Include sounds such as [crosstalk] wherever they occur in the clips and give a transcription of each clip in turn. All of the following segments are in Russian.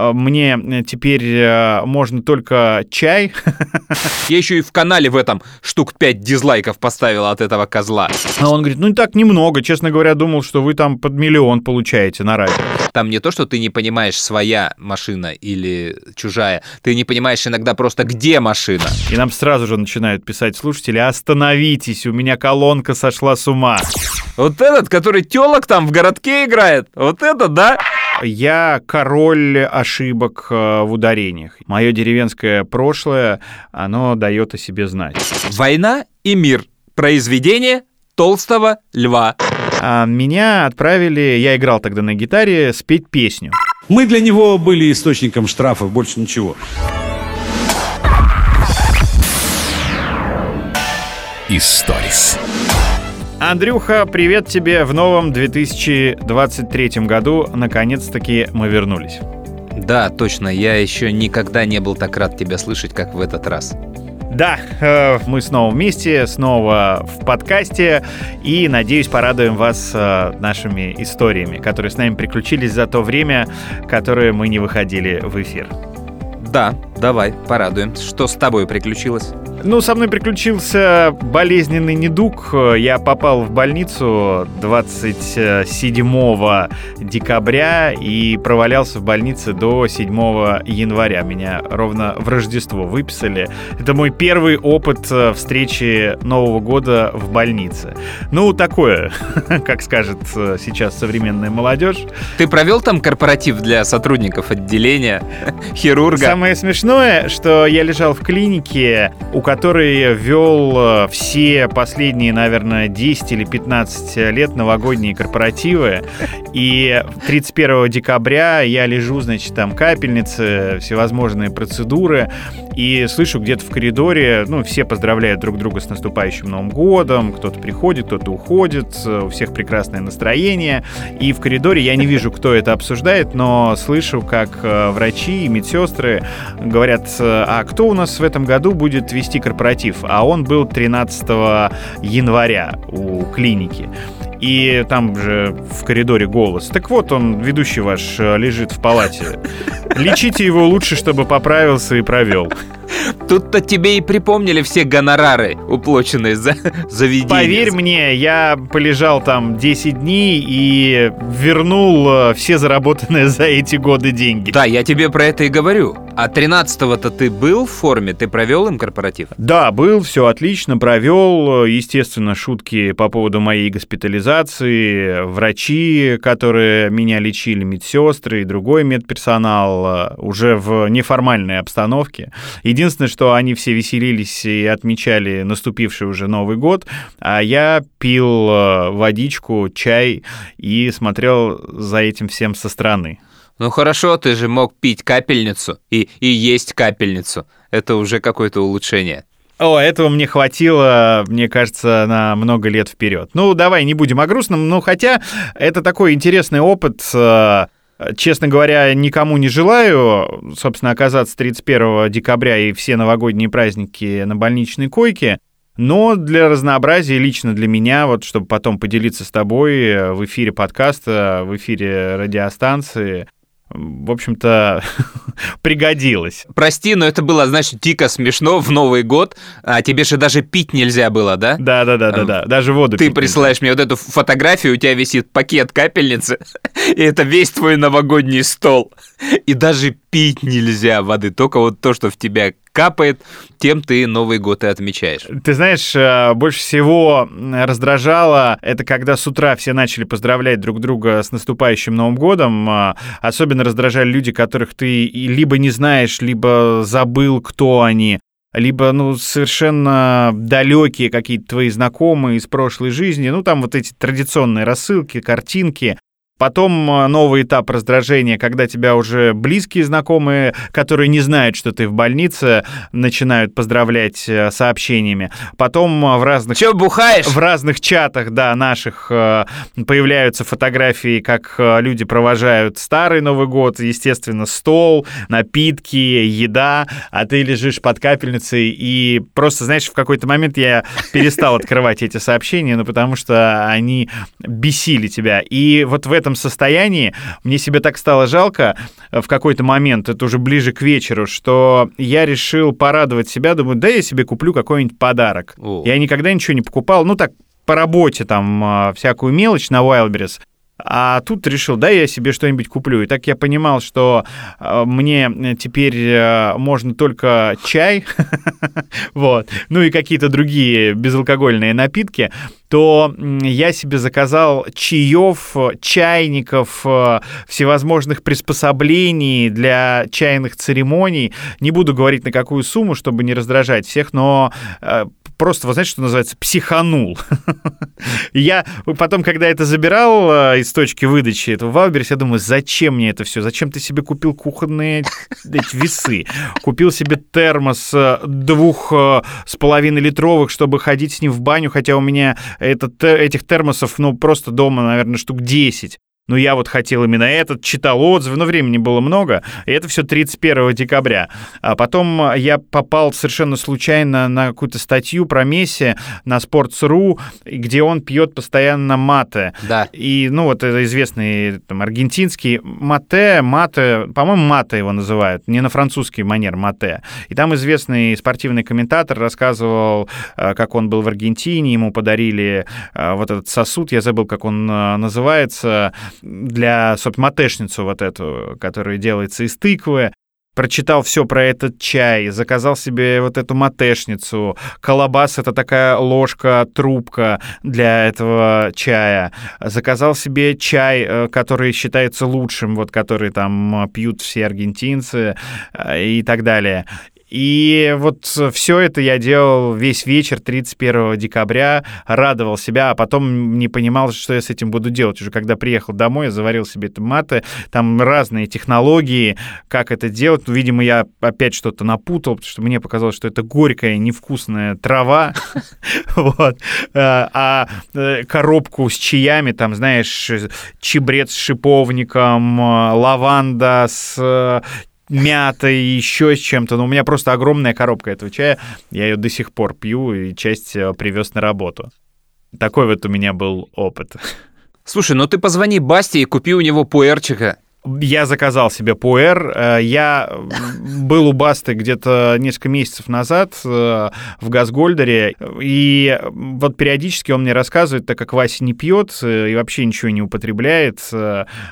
а, мне теперь э, можно только чай. Я еще и в канале в этом штук 5 дизлайков поставил от этого козла. А он говорит, ну так немного, честно говоря, думал, что вы там под миллион получаете на радио. Там не то, что ты не понимаешь, своя машина или чужая, ты не понимаешь иногда просто, где машина. И нам сразу же начинают писать слушатели, остановитесь, у меня колонка сошла с ума. Вот этот, который телок там в городке играет, вот это да? Я король ошибок э, в ударениях. Мое деревенское прошлое, оно дает о себе знать. Война и мир. Произведение толстого льва. А меня отправили, я играл тогда на гитаре, спеть песню. Мы для него были источником штрафов, больше ничего. Историс. Андрюха, привет тебе в новом 2023 году. Наконец-таки мы вернулись. Да, точно, я еще никогда не был так рад тебя слышать, как в этот раз. Да, э, мы снова вместе, снова в подкасте, и, надеюсь, порадуем вас э, нашими историями, которые с нами приключились за то время, которое мы не выходили в эфир. Да, давай, порадуем. Что с тобой приключилось? Ну, со мной приключился болезненный недуг. Я попал в больницу 27 декабря и провалялся в больнице до 7 января. Меня ровно в Рождество выписали. Это мой первый опыт э, встречи Нового года в больнице. Ну, такое, [laughs] как скажет э, сейчас современная молодежь. Ты провел там корпоратив для сотрудников отделения, [laughs] хирурга? Самое смешное, что я лежал в клинике, у который вел э, все последние, наверное, 10 или 15 лет новогодние корпоративы. И 31 декабря я лежу, значит, там капельницы, всевозможные процедуры, и слышу где-то в коридоре, ну, все поздравляют друг друга с наступающим Новым годом, кто-то приходит, кто-то уходит, у всех прекрасное настроение, и в коридоре я не вижу, кто это обсуждает, но слышу, как э, врачи и медсестры говорят, а кто у нас в этом году будет вести корпоратив, а он был 13 января у клиники. И там же в коридоре голос. Так вот, он, ведущий ваш, э, лежит в палате. Лечите его лучше, чтобы поправился и провел. Тут-то тебе и припомнили все гонорары, уплоченные за заведение. Поверь мне, я полежал там 10 дней и вернул э, все заработанные за эти годы деньги. Да, я тебе про это и говорю. А 13-го-то ты был в форме? Ты провел им корпоратив? Да, был, все отлично, провел. Естественно, шутки по поводу моей госпитализации, врачи, которые меня лечили, медсестры и другой медперсонал э, уже в неформальной обстановке. Единственное, что они все веселились и отмечали наступивший уже Новый год, а я пил э, водичку, чай и смотрел за этим всем со стороны. Ну хорошо, ты же мог пить капельницу и, и есть капельницу. Это уже какое-то улучшение. О, этого мне хватило, мне кажется, на много лет вперед. Ну, давай не будем о грустном, но хотя это такой интересный опыт. Э, честно говоря, никому не желаю, собственно, оказаться 31 декабря и все новогодние праздники на больничной койке. Но для разнообразия, лично для меня, вот чтобы потом поделиться с тобой в эфире подкаста, в эфире радиостанции, в общем-то, [laughs] пригодилось. Прости, но это было, знаешь, дико смешно в Новый год, а тебе же даже пить нельзя было, да? Да, да, да, да, да. Даже воду. Ты присылаешь мне вот эту фотографию, у тебя висит пакет капельницы, [laughs] и это весь твой новогодний стол. И даже пить нельзя воды, только вот то, что в тебя капает, тем ты Новый год и отмечаешь. Ты знаешь, э, больше всего раздражало это, когда с утра все начали поздравлять друг друга с наступающим Новым годом. Э, особенно раздражали люди, которых ты либо не знаешь, либо забыл, кто они либо, ну, совершенно далекие какие-то твои знакомые из прошлой жизни, ну, там вот эти традиционные рассылки, картинки, Потом э, новый этап раздражения, когда тебя уже близкие знакомые, которые не знают, что ты в больнице, начинают поздравлять э, сообщениями. Потом э, в разных... Че бухаешь? В разных чатах, да, наших появляются фотографии, как люди провожают старый Новый год, естественно, стол, напитки, еда, а ты лежишь под капельницей и просто, знаешь, в какой-то момент я перестал открывать эти сообщения, ну, потому что они бесили тебя. И вот в этом этом состоянии мне себе так стало жалко в какой-то момент, это уже ближе к вечеру, что я решил порадовать себя, думаю, да я себе куплю какой-нибудь подарок. О. Я никогда ничего не покупал, ну так, по работе там а, всякую мелочь на Wildberries. А тут решил, да, я себе что-нибудь куплю. И так я понимал, что э, мне теперь э, можно только чай, [laughs] вот, ну и какие-то другие безалкогольные напитки, то я себе заказал чаев, чайников, э, всевозможных приспособлений для чайных церемоний. Не буду говорить на какую сумму, чтобы не раздражать всех, но просто, вы знаете, что называется, психанул. [laughs] Я потом, когда это забирал э, из точки выдачи этого Wildberries, я думаю, зачем мне это все? Зачем ты себе купил кухонные [laughs] весы? Купил себе термос э, двух э, с половиной литровых, чтобы ходить с ним в баню, хотя у меня этот, этих термосов, ну, просто дома, наверное, штук 10. Но я вот хотел именно этот, читал отзывы, но времени было много, и это все 31 декабря. А потом я попал совершенно случайно на какую-то статью про Месси на Sports.ru, где он пьет постоянно мате. Да. И, ну, вот это известный там, аргентинский мате, мате, по-моему, мате его называют, не на французский манер мате. И там известный спортивный комментатор рассказывал, э, как он был в Аргентине, ему подарили э, вот этот сосуд, я забыл, как он называется, для, собственно, матешницу вот эту, которая делается из тыквы. Прочитал все про этот чай, заказал себе вот эту матешницу. Колобас — это такая ложка, трубка для этого чая. Заказал себе чай, э, который считается лучшим, вот который там пьют все аргентинцы э, и так далее. И вот все это я делал весь вечер 31 декабря, радовал себя, а потом не понимал, что я с этим буду делать. Уже когда приехал домой, я заварил себе это маты, там разные технологии, как это делать. Ну, видимо, я опять что-то напутал, потому что мне показалось, что это горькая, невкусная трава. [laughs] Вот. А э, коробку с чаями, там, знаешь, чебрец с шиповником, э, лаванда с э, мятой, еще с чем-то. Но у меня просто огромная коробка этого чая. Я ее до сих пор пью и часть э, привез на работу. Такой вот у меня был опыт. Слушай, ну ты позвони Басте и купи у него пуэрчика. Я заказал себе пуэр. Э, Я был у Басты где-то несколько месяцев назад э, в Газгольдере, и вот периодически он мне рассказывает, так как Вася не пьет э, и вообще ничего не употребляет,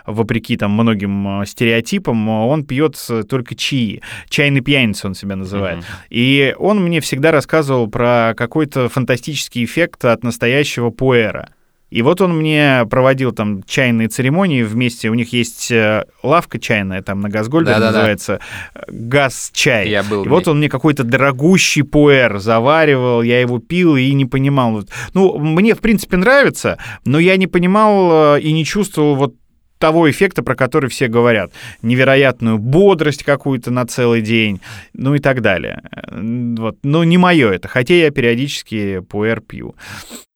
вопреки там многим стереотипам, он пьет только чаи. Чайный пьяница он себя называет. Мгм. И он мне всегда рассказывал про какой-то фантастический эффект от настоящего пуэра. И вот он мне проводил там чайные церемонии вместе. У них есть э, лавка чайная, там на Газгольде Да-да-да. называется э, газ-чай. Я был И вот он мне какой-то дорогущий пуэр заваривал, я его пил и не понимал. Ну, мне, в принципе, нравится, но я не понимал э, и не чувствовал вот того эффекта, про который все говорят. Невероятную бодрость какую-то на целый день, ну и так далее. Э, Вот. Но не мое это, хотя я периодически пуэр пью.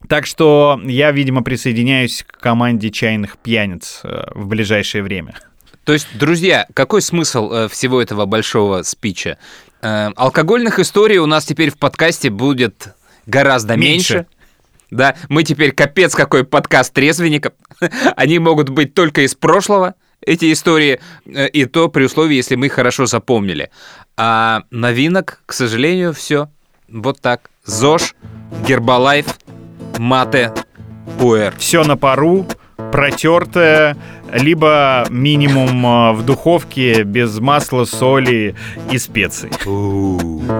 Так что я, видимо, присоединяюсь к команде чайных пьяниц э, в ближайшее время. То есть, друзья, какой смысл э, всего этого большого спича? Алкогольных историй у нас теперь в подкасте будет гораздо меньше. Меньше. Да, мы теперь капец какой подкаст трезвенников. [laughs] Они могут быть только из прошлого, эти истории, э, и то при условии, если мы их хорошо запомнили. А новинок, к сожалению, все. Вот так. ЗОЖ, Гербалайф, Мате, Пуэр. Все на пару, протертое, либо минимум э, в духовке без масла, соли и специй.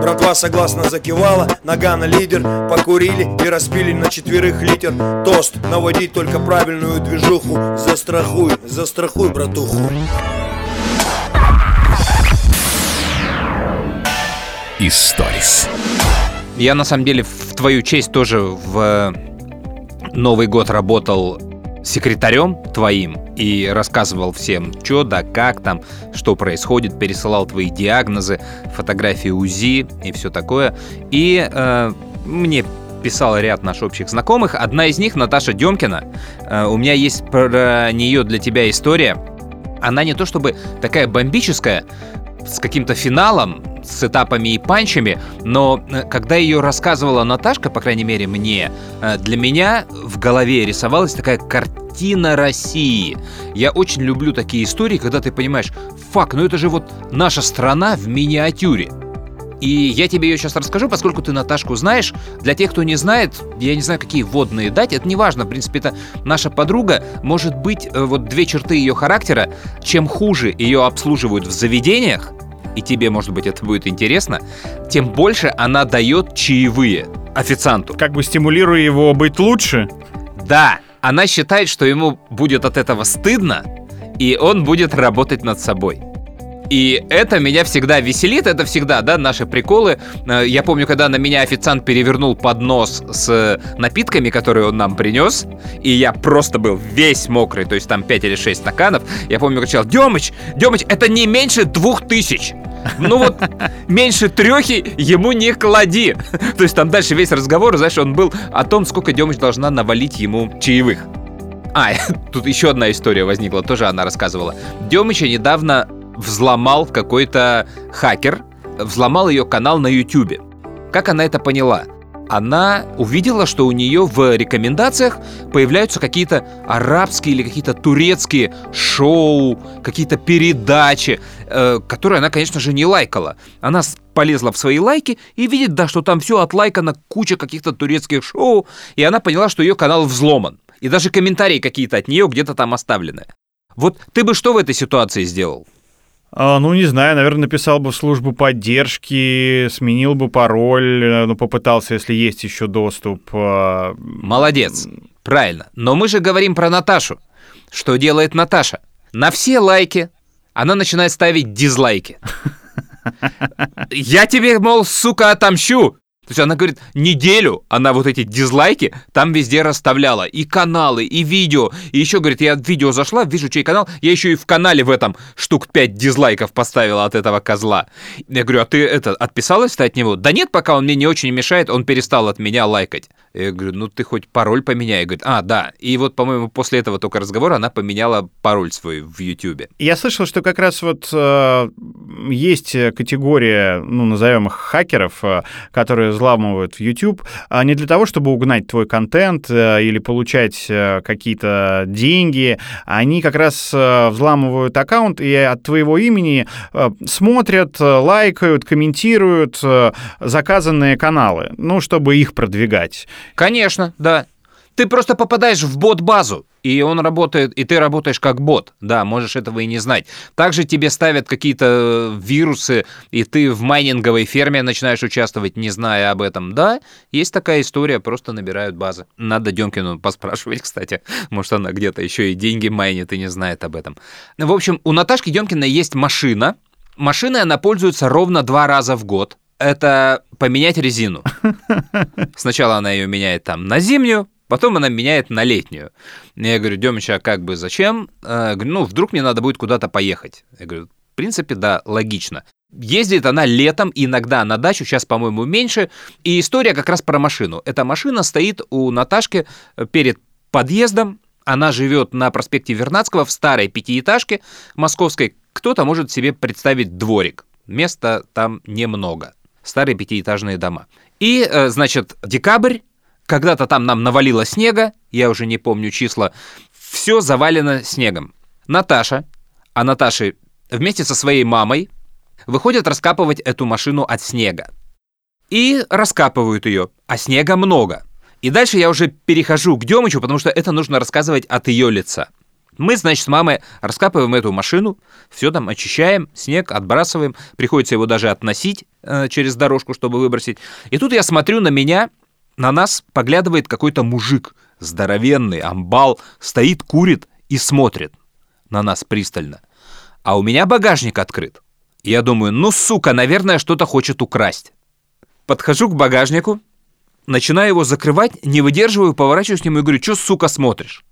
Братва согласно закивала, Нагана лидер Покурили и распили на четверых литр Тост, наводить только правильную движуху Застрахуй, застрахуй, братуху Историс. Я на самом деле в твою честь тоже в Новый год работал секретарем твоим и рассказывал всем, что да, как там, что происходит, пересылал твои диагнозы, фотографии УЗИ и все такое. И э, мне писал ряд наших общих знакомых. Одна из них, Наташа Демкина. Э, у меня есть про нее для тебя история. Она не то чтобы такая бомбическая, с каким-то финалом, с этапами и панчами, но э, когда ее рассказывала Наташка, по крайней мере мне, э, для меня в голове рисовалась такая картина России. Я очень люблю такие истории, когда ты понимаешь, фак, ну это же вот наша страна в миниатюре. И я тебе ее сейчас расскажу, поскольку ты Наташку знаешь. Для тех, кто не знает, я не знаю, какие водные дать, это не важно. В принципе, это наша подруга. Может быть, э, вот две черты ее характера. Чем хуже ее обслуживают в заведениях, и тебе, может быть, это будет интересно, тем больше она дает чаевые официанту. Как бы стимулируя его быть лучше. Да, она считает, что ему будет от этого стыдно, и он будет работать над собой. И это меня всегда веселит, это всегда, да, наши приколы. Э, Я помню, когда на меня официант перевернул поднос с напитками, которые он нам принес, и я просто был весь мокрый, то есть там 5 или 6 стаканов. Я помню, кричал, Демыч, Демыч, это не меньше двух тысяч. Ну вот, меньше трехи ему не клади. [laughs] То есть там дальше весь разговор, знаешь, он был о том, сколько Демыч должна навалить ему чаевых. А, [laughs] тут еще одна история возникла, тоже она рассказывала. Демыча недавно взломал какой-то хакер, взломал ее канал на YouTube. Как она это поняла? Она увидела, что у нее в рекомендациях появляются какие-то арабские или какие-то турецкие шоу, какие-то передачи, которые она, конечно же, не лайкала. Она полезла в свои лайки и видит, да, что там все отлайкано, куча каких-то турецких шоу, и она поняла, что ее канал взломан. И даже комментарии какие-то от нее где-то там оставлены. Вот ты бы что в этой ситуации сделал? А, ну, не знаю, наверное, написал бы в службу поддержки, сменил бы пароль, э, ну, попытался, если есть еще доступ. а, Молодец. Правильно. Но мы же говорим про Наташу. Что делает Наташа? На все лайки она начинает ставить дизлайки. Я тебе, мол, сука, отомщу. То есть она говорит, неделю она вот эти дизлайки там везде расставляла. И каналы, и видео. И еще, говорит, я в видео зашла, вижу, чей канал. Я еще и в канале в этом штук 5 дизлайков поставила от этого козла. Я говорю, а ты это, отписалась-то от него? Да нет, пока он мне не очень мешает, он перестал от меня лайкать. Я говорю, ну ты хоть пароль поменяй. Говорит, а, да. И вот, по-моему, после этого только разговора она поменяла пароль свой в Ютьюбе. Я слышал, что как раз вот э, есть категория, ну, назовем их хакеров, э, которые взламывают в YouTube, а не для того, чтобы угнать твой контент э, или получать э, какие-то деньги. Они как раз э, взламывают аккаунт и от твоего имени э, смотрят, э, лайкают, комментируют э, заказанные каналы, ну, чтобы их продвигать. Конечно, да. Ты просто попадаешь в бот-базу, и он работает, и ты работаешь как бот. Да, можешь этого и не знать. Также тебе ставят какие-то вирусы, и ты в майнинговой ферме начинаешь участвовать, не зная об этом. Да, есть такая история, просто набирают базы. Надо Демкину поспрашивать, [laughs] кстати. Может, она где-то еще и деньги майнит и не знает об этом. В общем, у Наташки Демкиной есть машина. Машиной она пользуется ровно два раза в год. Это поменять резину. [laughs] Сначала она ее меняет там на зимнюю, потом она меняет на летнюю. Я говорю, Демыч, а как бы зачем? А, говорю, ну, вдруг мне надо будет куда-то поехать. Я говорю, в принципе, да, логично. Ездит она летом, иногда на дачу, сейчас, по-моему, меньше. И история как раз про машину. Эта машина стоит у Наташки перед подъездом. Она живет на проспекте Вернадского в старой пятиэтажке московской. Кто-то может себе представить дворик. Места там немного. Старые пятиэтажные дома. И, э, значит, декабрь, когда-то там нам навалило снега, я уже не помню числа, все завалено снегом. Наташа, а Наташи вместе со своей мамой выходят раскапывать эту машину от снега. И раскапывают ее, а снега много. И дальше я уже перехожу к Демычу, потому что это нужно рассказывать от ее лица. Мы, значит, с мамой раскапываем эту машину, все там очищаем, снег отбрасываем, приходится его даже относить через дорожку, чтобы выбросить. И тут я смотрю на меня, на нас поглядывает какой-то мужик, здоровенный, амбал, стоит, курит и смотрит на нас пристально. А у меня багажник открыт. Я думаю, ну, сука, наверное, что-то хочет украсть. Подхожу к багажнику, начинаю его закрывать, не выдерживаю, поворачиваюсь к нему и говорю, что, сука, смотришь?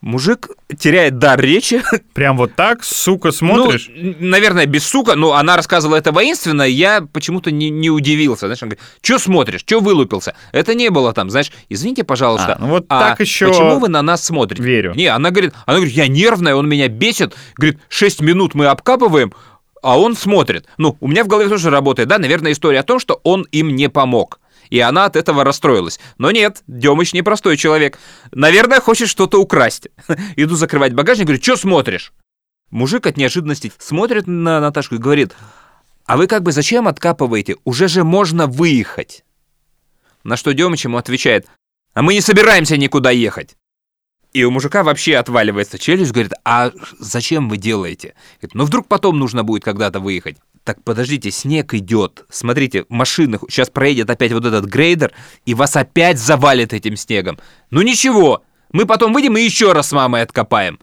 Мужик теряет дар речи. [laughs] Прям вот так, сука, смотришь? Ну, наверное, без сука, но она рассказывала это воинственно, я почему-то не, не удивился. Знаешь, он говорит, что смотришь, что вылупился? Это не было там, знаешь, извините, пожалуйста. А, ну вот а так еще Почему вы на нас смотрите? верю. Не, она говорит, она говорит, я нервная, он меня бесит. Говорит, 6 минут мы обкапываем, а он смотрит. Ну, у меня в голове тоже работает, да, наверное, история о том, что он им не помог. И она от этого расстроилась. Но нет, Демыч непростой человек. Наверное, хочет что-то украсть. [laughs] Иду закрывать багажник, говорю, что смотришь? Мужик от неожиданности смотрит на Наташку и говорит, а вы как бы зачем откапываете? Уже же можно выехать. На что Демыч ему отвечает, а мы не собираемся никуда ехать. И у мужика вообще отваливается челюсть, говорит, а зачем вы делаете? Говорит, ну вдруг потом нужно будет когда-то выехать. Так подождите, снег идет. Смотрите, машины, сейчас проедет опять вот этот грейдер, и вас опять завалит этим снегом. Ну ничего, мы потом выйдем и еще раз с мамой откопаем.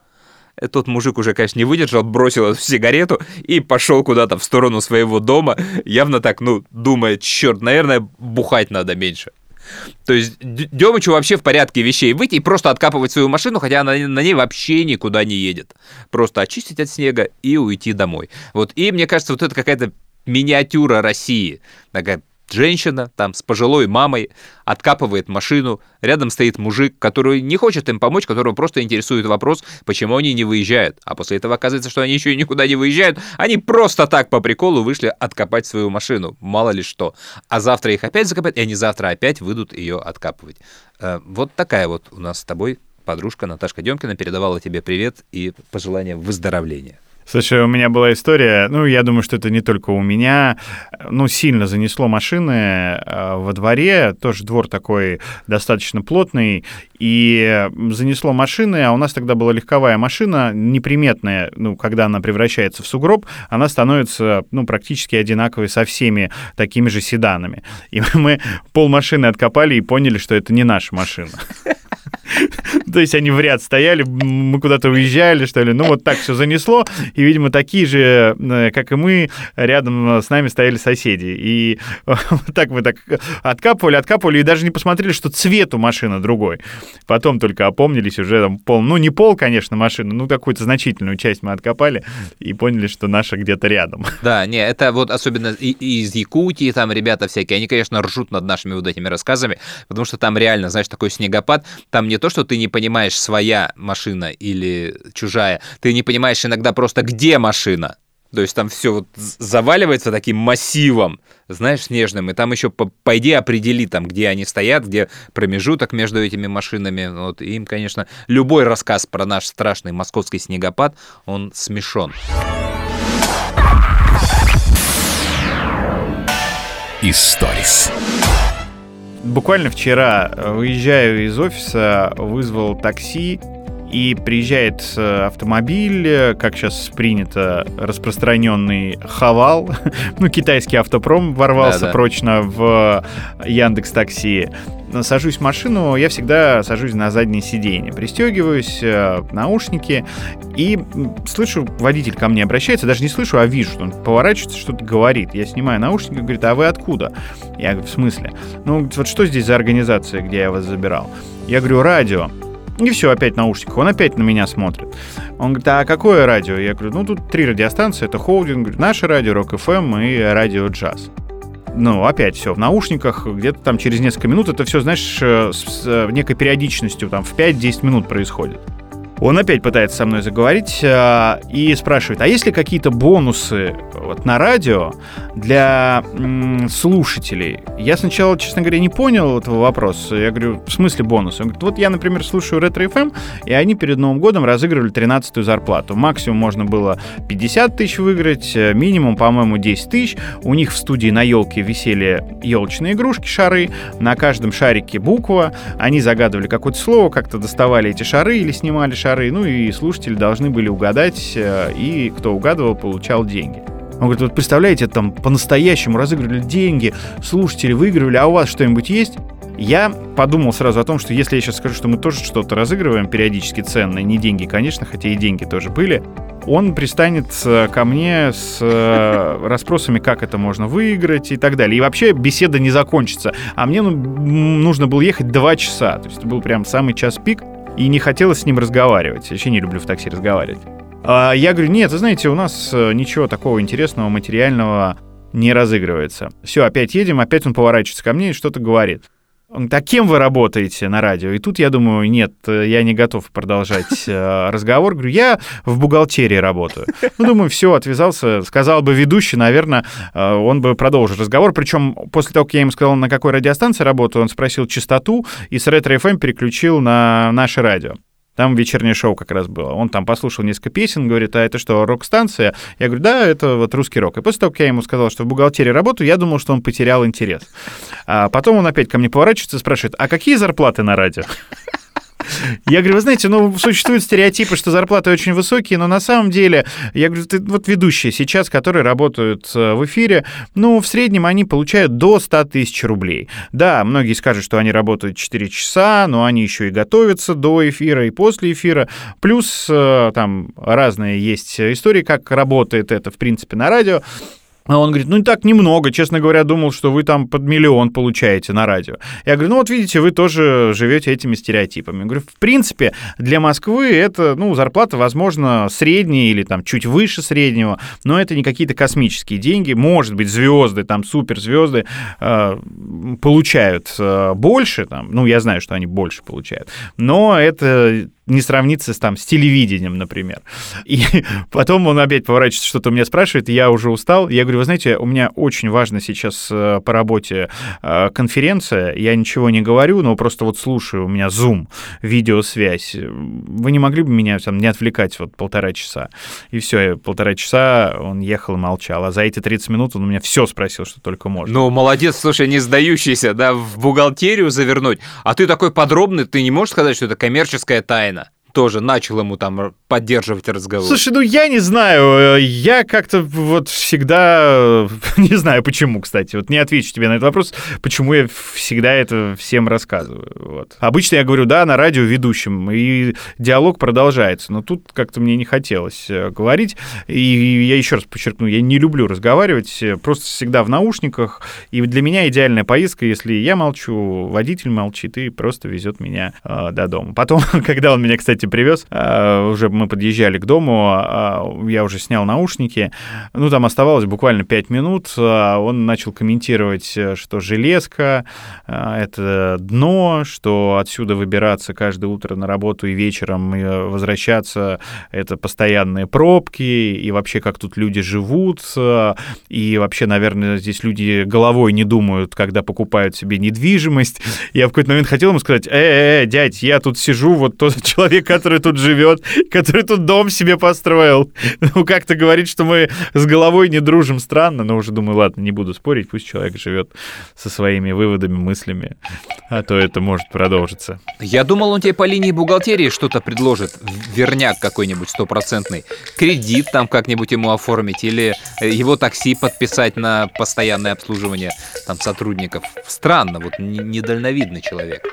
Тот мужик уже, конечно, не выдержал, бросил эту сигарету и пошел куда-то в сторону своего дома, явно так, ну, думает, черт, наверное, бухать надо меньше. То есть Демычу вообще в порядке вещей выйти и просто откапывать свою машину, хотя она на ней вообще никуда не едет. Просто очистить от снега и уйти домой. Вот. И мне кажется, вот это какая-то миниатюра России. Такая женщина там с пожилой мамой откапывает машину, рядом стоит мужик, который не хочет им помочь, которого просто интересует вопрос, почему они не выезжают. А после этого оказывается, что они еще и никуда не выезжают, они просто так по приколу вышли откопать свою машину, мало ли что. А завтра их опять закопают, и они завтра опять выйдут ее откапывать. Э, вот такая вот у нас с тобой подружка Наташка Демкина передавала тебе привет и пожелание выздоровления. Слушай, у меня была история, ну, я думаю, что это не только у меня, ну, сильно занесло машины э, во дворе, тоже двор такой достаточно плотный, и занесло машины, а у нас тогда была легковая машина, неприметная, ну, когда она превращается в сугроб, она становится, ну, практически одинаковой со всеми такими же седанами. И [laughs] мы пол машины откопали и поняли, что это не наша машина. [laughs] [laughs] То есть они в ряд стояли, мы куда-то уезжали, что ли. Ну, вот так все занесло. И, видимо, такие же, э, как и мы, рядом с нами стояли соседи. И [laughs] так мы так откапывали, откапывали, и даже не посмотрели, что цвет у машины другой. Потом только опомнились уже там пол, ну, не пол, конечно, машины, ну, какую-то значительную часть мы откопали и поняли, что наша где-то рядом. [laughs] Да, не, это вот особенно из Якутии, там ребята всякие, они, конечно, ржут над нашими вот этими рассказами, потому что там реально, знаешь, такой снегопад, там не то, что ты не понимаешь, своя машина или чужая, ты не понимаешь иногда просто, где машина. То есть там все вот заваливается таким массивом, знаешь, снежным, и там еще пойди определи, там, где они стоят, где промежуток между этими машинами. Вот, и им, конечно, любой рассказ про наш страшный московский снегопад, он смешон. Историс. Буквально вчера э, выезжаю из офиса, вызвал такси, и приезжает э, автомобиль, э, как сейчас принято, распространенный Хавал, [laughs] ну, китайский автопром ворвался Да-да. прочно в Яндекс Такси. Сажусь в машину, я всегда сажусь на заднее сиденье, пристегиваюсь, наушники, и слышу, водитель ко мне обращается, даже не слышу, а вижу, что он поворачивается, что-то говорит. Я снимаю наушники, говорит, а вы откуда? Я говорю, в смысле? Ну, вот что здесь за организация, где я вас забирал? Я говорю, радио. И все, опять наушник. Он опять на меня смотрит. Он говорит, а какое радио? Я говорю, ну тут три радиостанции, это холдинг, говорит, наше радио, Рок ФМ эм и радио Джаз. Ну, опять все в наушниках, где-то там через несколько минут это все, знаешь, э, с э, некой периодичностью, там в 5-10 минут происходит. Он опять пытается со мной заговорить э, и спрашивает, а есть ли какие-то бонусы вот, на радио для м, слушателей? Я сначала, честно говоря, не понял этого вопроса. Я говорю, в смысле бонусы? Он говорит, вот я, например, слушаю Ретро FM, и они перед Новым годом разыгрывали 13-ю зарплату. Максимум можно было 50 тысяч выиграть, э, минимум, по-моему, 10 тысяч. У них в студии на елке висели елочные игрушки, шары, на каждом шарике буква. Они загадывали какое-то слово, как-то доставали эти шары или снимали шары шары, ну и слушатели должны были угадать, э, и кто угадывал, получал деньги. Он говорит, вот представляете, там по-настоящему разыгрывали деньги, слушатели выигрывали, а у вас что-нибудь есть? Я подумал сразу о том, что если я сейчас скажу, что мы тоже что-то разыгрываем периодически ценное, не деньги, конечно, хотя и деньги тоже были, он пристанет э, ко мне с э, [laughs] расспросами, как это можно выиграть и так далее. И вообще беседа не закончится. А мне ну, нужно было ехать два часа. То есть это был прям самый час пик и не хотелось с ним разговаривать. Вообще не люблю в такси разговаривать. А я говорю, нет, вы знаете, у нас э, ничего такого интересного, материального не разыгрывается. Все, опять едем, опять он поворачивается ко мне и что-то говорит. Он, а кем вы работаете на радио? И тут я думаю, нет, я не готов продолжать э, разговор. Говорю, я в бухгалтерии работаю. Ну, думаю, все, отвязался. Сказал бы ведущий, наверное, э, он бы продолжил разговор. Причем после того, как я ему сказал, на какой радиостанции работаю, он спросил частоту и с ретро FM переключил на наше радио. Там вечернее шоу как раз было. Он там послушал несколько песен, говорит, а это что, рок-станция? Я говорю, да, это вот русский рок. И после того, как я ему сказал, что в бухгалтерии работаю, я думал, что он потерял интерес. А потом он опять ко мне поворачивается и спрашивает, а какие зарплаты на радио? Я говорю, вы знаете, ну, существуют стереотипы, что зарплаты очень высокие, но на самом деле, я говорю, вот ведущие сейчас, которые работают э, в эфире, ну, в среднем они получают до 100 тысяч рублей. Да, многие скажут, что они работают 4 часа, но они еще и готовятся до эфира и после эфира. Плюс э, там разные есть истории, как работает это, в принципе, на радио. А он говорит, ну так немного, честно говоря, думал, что вы там под миллион получаете на радио. Я говорю, ну вот видите, вы тоже живете этими стереотипами. Я говорю, в принципе, для Москвы это, ну, зарплата, возможно, средняя или там чуть выше среднего, но это не какие-то космические деньги. Может быть, звезды, там суперзвезды э, получают э, больше, там, ну, я знаю, что они больше получают, но это не сравнится с, там, с телевидением, например. И [laughs] потом он опять поворачивается, что-то у меня спрашивает, я уже устал. Я говорю, вы знаете, у меня очень важно сейчас э, по работе э, конференция, я ничего не говорю, но просто вот слушаю, у меня Zoom, видеосвязь. Вы не могли бы меня там не отвлекать вот полтора часа? И все, полтора часа он ехал и молчал. А за эти 30 минут он у меня все спросил, что только можно. Ну, молодец, слушай, не сдающийся, да, в бухгалтерию завернуть. А ты такой подробный, ты не можешь сказать, что это коммерческая тайна? Тоже начал ему там поддерживать разговор. Слушай, ну я не знаю, э, я как-то вот всегда, [laughs] не знаю почему, кстати, вот не отвечу тебе на этот вопрос, почему я всегда это всем рассказываю. Вот. Обычно я говорю, да, на радио ведущим, и диалог продолжается, но тут как-то мне не хотелось э, говорить, и я еще раз подчеркну, я не люблю разговаривать, э, просто всегда в наушниках, и для меня идеальная поездка, если я молчу, водитель молчит и просто везет меня э, до дома. Потом, [laughs] когда он меня, кстати, привез. А, уже мы подъезжали к дому, а, я уже снял наушники. Ну, там оставалось буквально 5 минут. А, он начал комментировать, э, что железка — это дно, что отсюда выбираться каждое утро на работу и вечером возвращаться — это постоянные пробки, и вообще как тут люди живут, и вообще, наверное, здесь люди головой не думают, когда покупают себе недвижимость. Я в какой-то момент хотел ему сказать, э, -э, -э дядь, я тут сижу, вот тот [laughs] человек, который тут живет, который тут дом себе построил. Ну, как-то говорит, что мы с головой не дружим, странно, но уже думаю, ладно, не буду спорить, пусть человек живет со своими выводами, мыслями, а то это может продолжиться. Я думал, он тебе по линии бухгалтерии что-то предложит, верняк какой-нибудь стопроцентный, кредит там как-нибудь ему оформить или его такси подписать на постоянное обслуживание там сотрудников. Странно, вот недальновидный человек.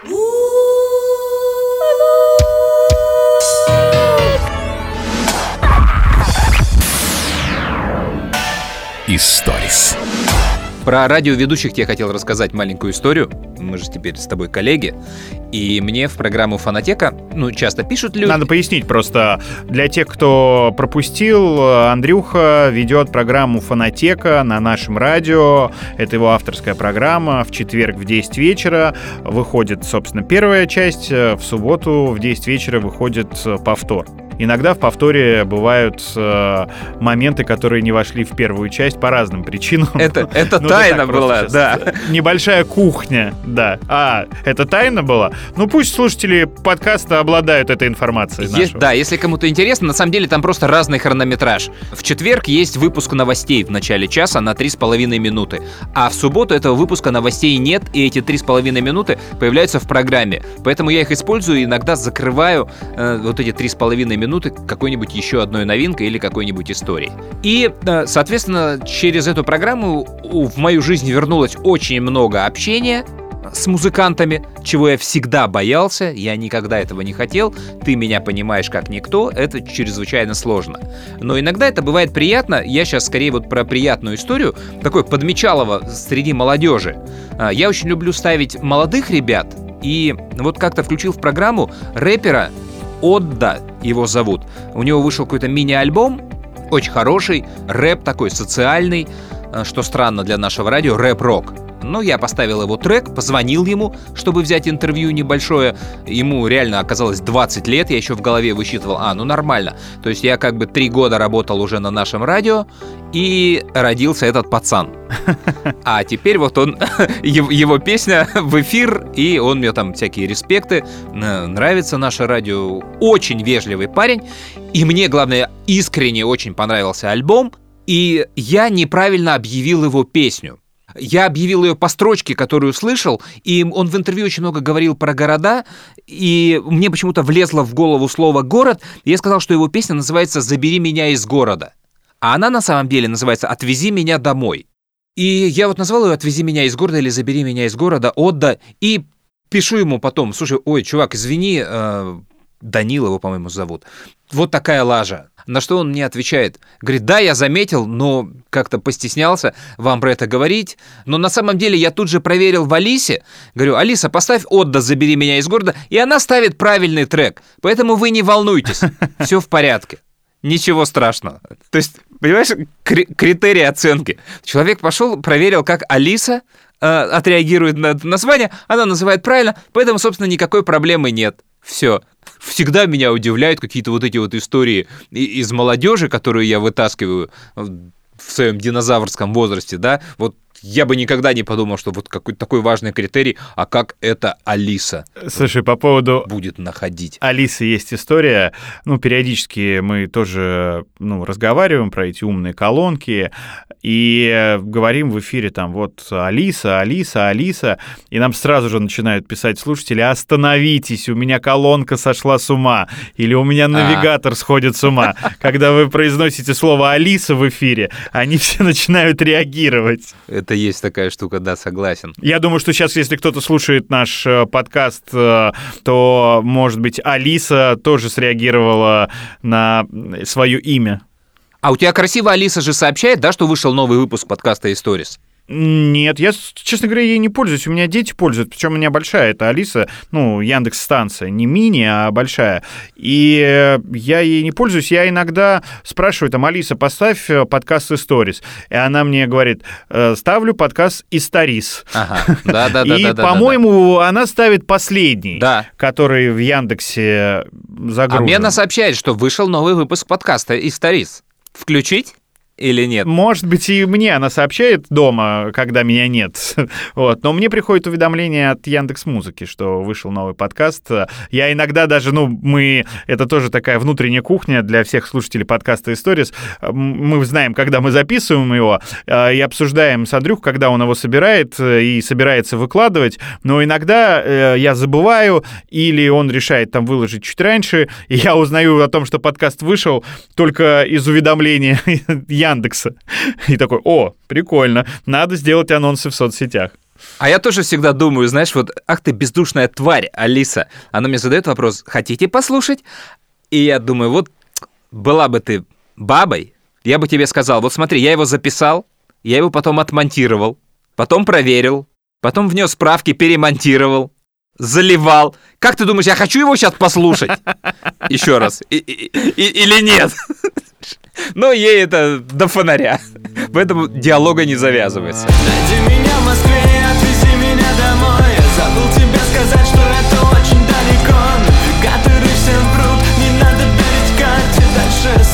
Историс. Про радиоведущих я хотел рассказать маленькую историю. Мы же теперь с тобой коллеги. И мне в программу «Фонотека», ну, часто пишут люди... Надо пояснить просто. Для тех, кто пропустил, Андрюха ведет программу «Фонотека» на нашем радио. Это его авторская программа. В четверг в 10 вечера выходит, собственно, первая часть. В субботу в 10 вечера выходит повтор. Иногда в повторе бывают э, моменты, которые не вошли в первую часть по разным причинам. Это, [laughs] это ну, тайна была, да. Небольшая кухня, да. А, это тайна была? Ну пусть слушатели подкаста обладают этой информацией. Есть, да, если кому-то интересно, на самом деле там просто разный хронометраж. В четверг есть выпуск новостей в начале часа на 3,5 минуты. А в субботу этого выпуска новостей нет, и эти 3,5 минуты появляются в программе. Поэтому я их использую и иногда закрываю э, вот эти 3,5 минуты минуты какой-нибудь еще одной новинкой или какой-нибудь историей. И, э, соответственно, через эту программу в мою жизнь вернулось очень много общения, с музыкантами, чего я всегда боялся, я никогда этого не хотел, ты меня понимаешь как никто, это чрезвычайно сложно. Но иногда это бывает приятно, я сейчас скорее вот про приятную историю, такой подмечалово среди молодежи. А, я очень люблю ставить молодых ребят, и вот как-то включил в программу рэпера Отда его зовут. У него вышел какой-то мини-альбом, очень хороший, рэп такой социальный, э, что странно для нашего радио, рэп-рок. Ну, я поставил его трек, позвонил ему, чтобы взять интервью небольшое. Ему реально оказалось 20 лет, я еще в голове высчитывал, а, ну нормально. То есть я как бы три года работал уже на нашем радио, и родился этот пацан. [laughs] А теперь вот он, [laughs] его песня в эфир, и он мне там всякие респекты, нравится наше радио, очень вежливый парень, и мне, главное, искренне очень понравился альбом, и я неправильно объявил его песню. Я объявил ее по строчке, которую слышал, и он в интервью очень много говорил про города, и мне почему-то влезло в голову слово «город», и я сказал, что его песня называется «Забери меня из города». А она на самом деле называется «Отвези меня домой». И я вот назвал ее «Отвези меня из города» или «Забери меня из города», «Отда», и пишу ему потом, слушай, ой, чувак, извини, э, его, по-моему, зовут. Вот такая лажа. На что он мне отвечает? Говорит, да, я заметил, но как-то постеснялся вам про это говорить. Но на самом деле я тут же проверил в Алисе. Говорю, Алиса, поставь Отда «Забери меня из города», и она ставит правильный трек. Поэтому вы не волнуйтесь, [laughs] все в порядке. Ничего страшного. То есть, понимаешь, критерии оценки. Человек пошел, проверил, как Алиса э, отреагирует на название, она называет правильно, поэтому, собственно, никакой проблемы нет. Все. Всегда меня удивляют какие-то вот эти вот истории из молодежи, которые я вытаскиваю в своем динозаврском возрасте, да, вот я бы никогда не подумал, что вот какой-то такой важный критерий, а как это Алиса Слушай, по поводу... будет находить. Алисы есть история, ну, периодически мы тоже, ну, разговариваем про эти умные колонки и говорим в эфире там вот Алиса, Алиса, Алиса, и нам сразу же начинают писать слушатели, остановитесь, у меня колонка сошла с ума, или у меня навигатор а. сходит с ума. Когда вы произносите слово Алиса в эфире, они все [laughs] начинают реагировать. Это есть такая штука, да, согласен. Я думаю, что сейчас, если кто-то слушает наш э, подкаст, э, то, может быть, Алиса тоже среагировала на свое имя. А у тебя красиво Алиса же сообщает, да, что вышел новый выпуск подкаста «Историс»? Нет, я, честно говоря, ей не пользуюсь. У меня дети пользуются, причем у меня большая. Это Алиса, ну, Яндекс станция, не мини, а большая. И я ей не пользуюсь. Я иногда спрашиваю, там, Алиса, поставь э, подкаст Stories. И она мне говорит, «Э, ставлю подкаст Историс. Ага, да-да-да. [laughs] И, по-моему, она ставит последний, да. который в Яндексе загружен. А мне она сообщает, что вышел новый выпуск подкаста Историс. Включить? Или нет? Может быть, и мне она сообщает дома, когда меня нет. [laughs] вот. Но мне приходит уведомление от Яндекс Музыки, что вышел новый подкаст. Я иногда даже, ну, мы... Это тоже такая внутренняя кухня для всех слушателей подкаста «Историс». Мы знаем, когда мы записываем его, э, и обсуждаем с Андрюх, когда он его собирает э, и собирается выкладывать. Но иногда э, я забываю, или он решает там выложить чуть раньше, и я узнаю о том, что подкаст вышел только из уведомления [laughs] Яндекса. И такой, о, прикольно, надо сделать анонсы в соцсетях. А я тоже всегда думаю, знаешь, вот, ах ты бездушная тварь, Алиса. Она мне задает вопрос, хотите послушать? И я думаю, вот была бы ты бабой, я бы тебе сказал, вот смотри, я его записал, я его потом отмонтировал, потом проверил, потом внес справки, перемонтировал, заливал. Как ты думаешь, я хочу его сейчас послушать? Еще раз. Или нет? Но ей это до фонаря. Поэтому диалога не завязывается. Найди меня в Москве отвези меня домой. Я забыл тебе сказать, что это очень далеко. Навигаторы всем врут, не надо верить карте. Дальше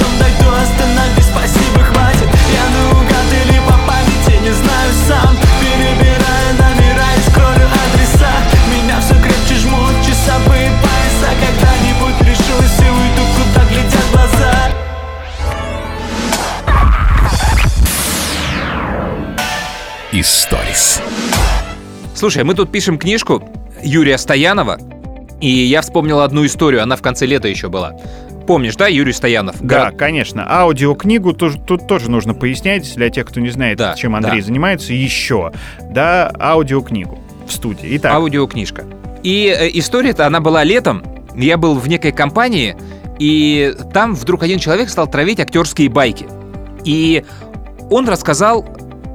Историс. Слушай, мы тут пишем книжку Юрия Стоянова, и я вспомнил одну историю, она в конце лета еще была. Помнишь, да, Юрий Стоянов? Да, Город... конечно. Аудиокнигу тоже, тут тоже нужно пояснять для тех, кто не знает, да, чем Андрей да. занимается, еще. Да, аудиокнигу в студии. Итак. Аудиокнижка. И э, история-то, она была летом. Я был в некой компании, и там вдруг один человек стал травить актерские байки. И он рассказал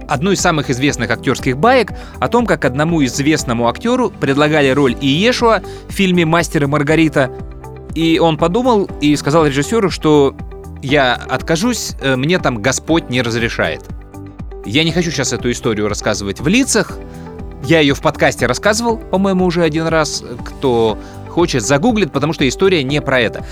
одну из самых известных актерских баек о том, как одному известному актеру предлагали роль Иешуа в фильме «Мастер и Маргарита», и он подумал и сказал режиссеру, что я откажусь, э, мне там Господь не разрешает. Я не хочу сейчас эту историю рассказывать в лицах, Я ее в подкасте рассказывал, по-моему, уже один раз. Кто хочет, загуглит, потому что история не про это.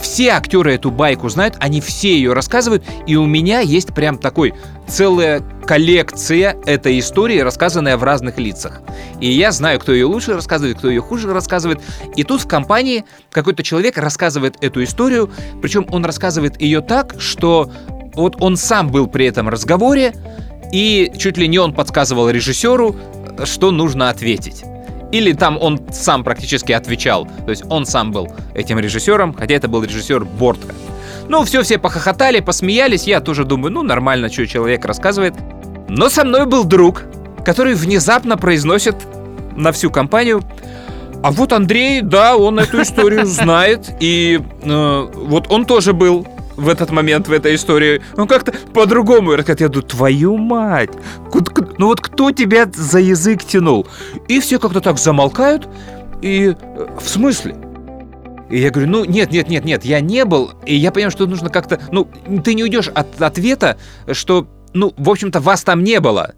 Все актеры эту байку знают, они все ее рассказывают, и у меня есть прям такой целая коллекция этой истории, рассказанная в разных лицах. И я знаю, кто ее лучше рассказывает, кто ее хуже рассказывает. И тут в компании какой-то человек рассказывает эту историю, причем он рассказывает ее так, что вот он сам был при этом разговоре, и чуть ли не он подсказывал режиссеру, что нужно ответить. Или там он сам практически отвечал. То есть он сам был этим режиссером, хотя это был режиссер Бортко. Ну, все, все похохотали, посмеялись. Я тоже думаю, ну, нормально, что человек рассказывает. Но со мной был друг, который внезапно произносит на всю компанию а вот Андрей, да, он эту историю [laughs] знает, и э, вот он тоже был в этот момент в этой истории. Он как-то по-другому рассказывает. Я думаю, твою мать! Ну вот кто тебя за язык тянул? И все как-то так замолкают. И э, в смысле? И я говорю, ну нет, нет, нет, нет, я не был. И я понимаю, что нужно как-то... Ну, ты не уйдешь от ответа, что, ну, в общем-то, вас там не было.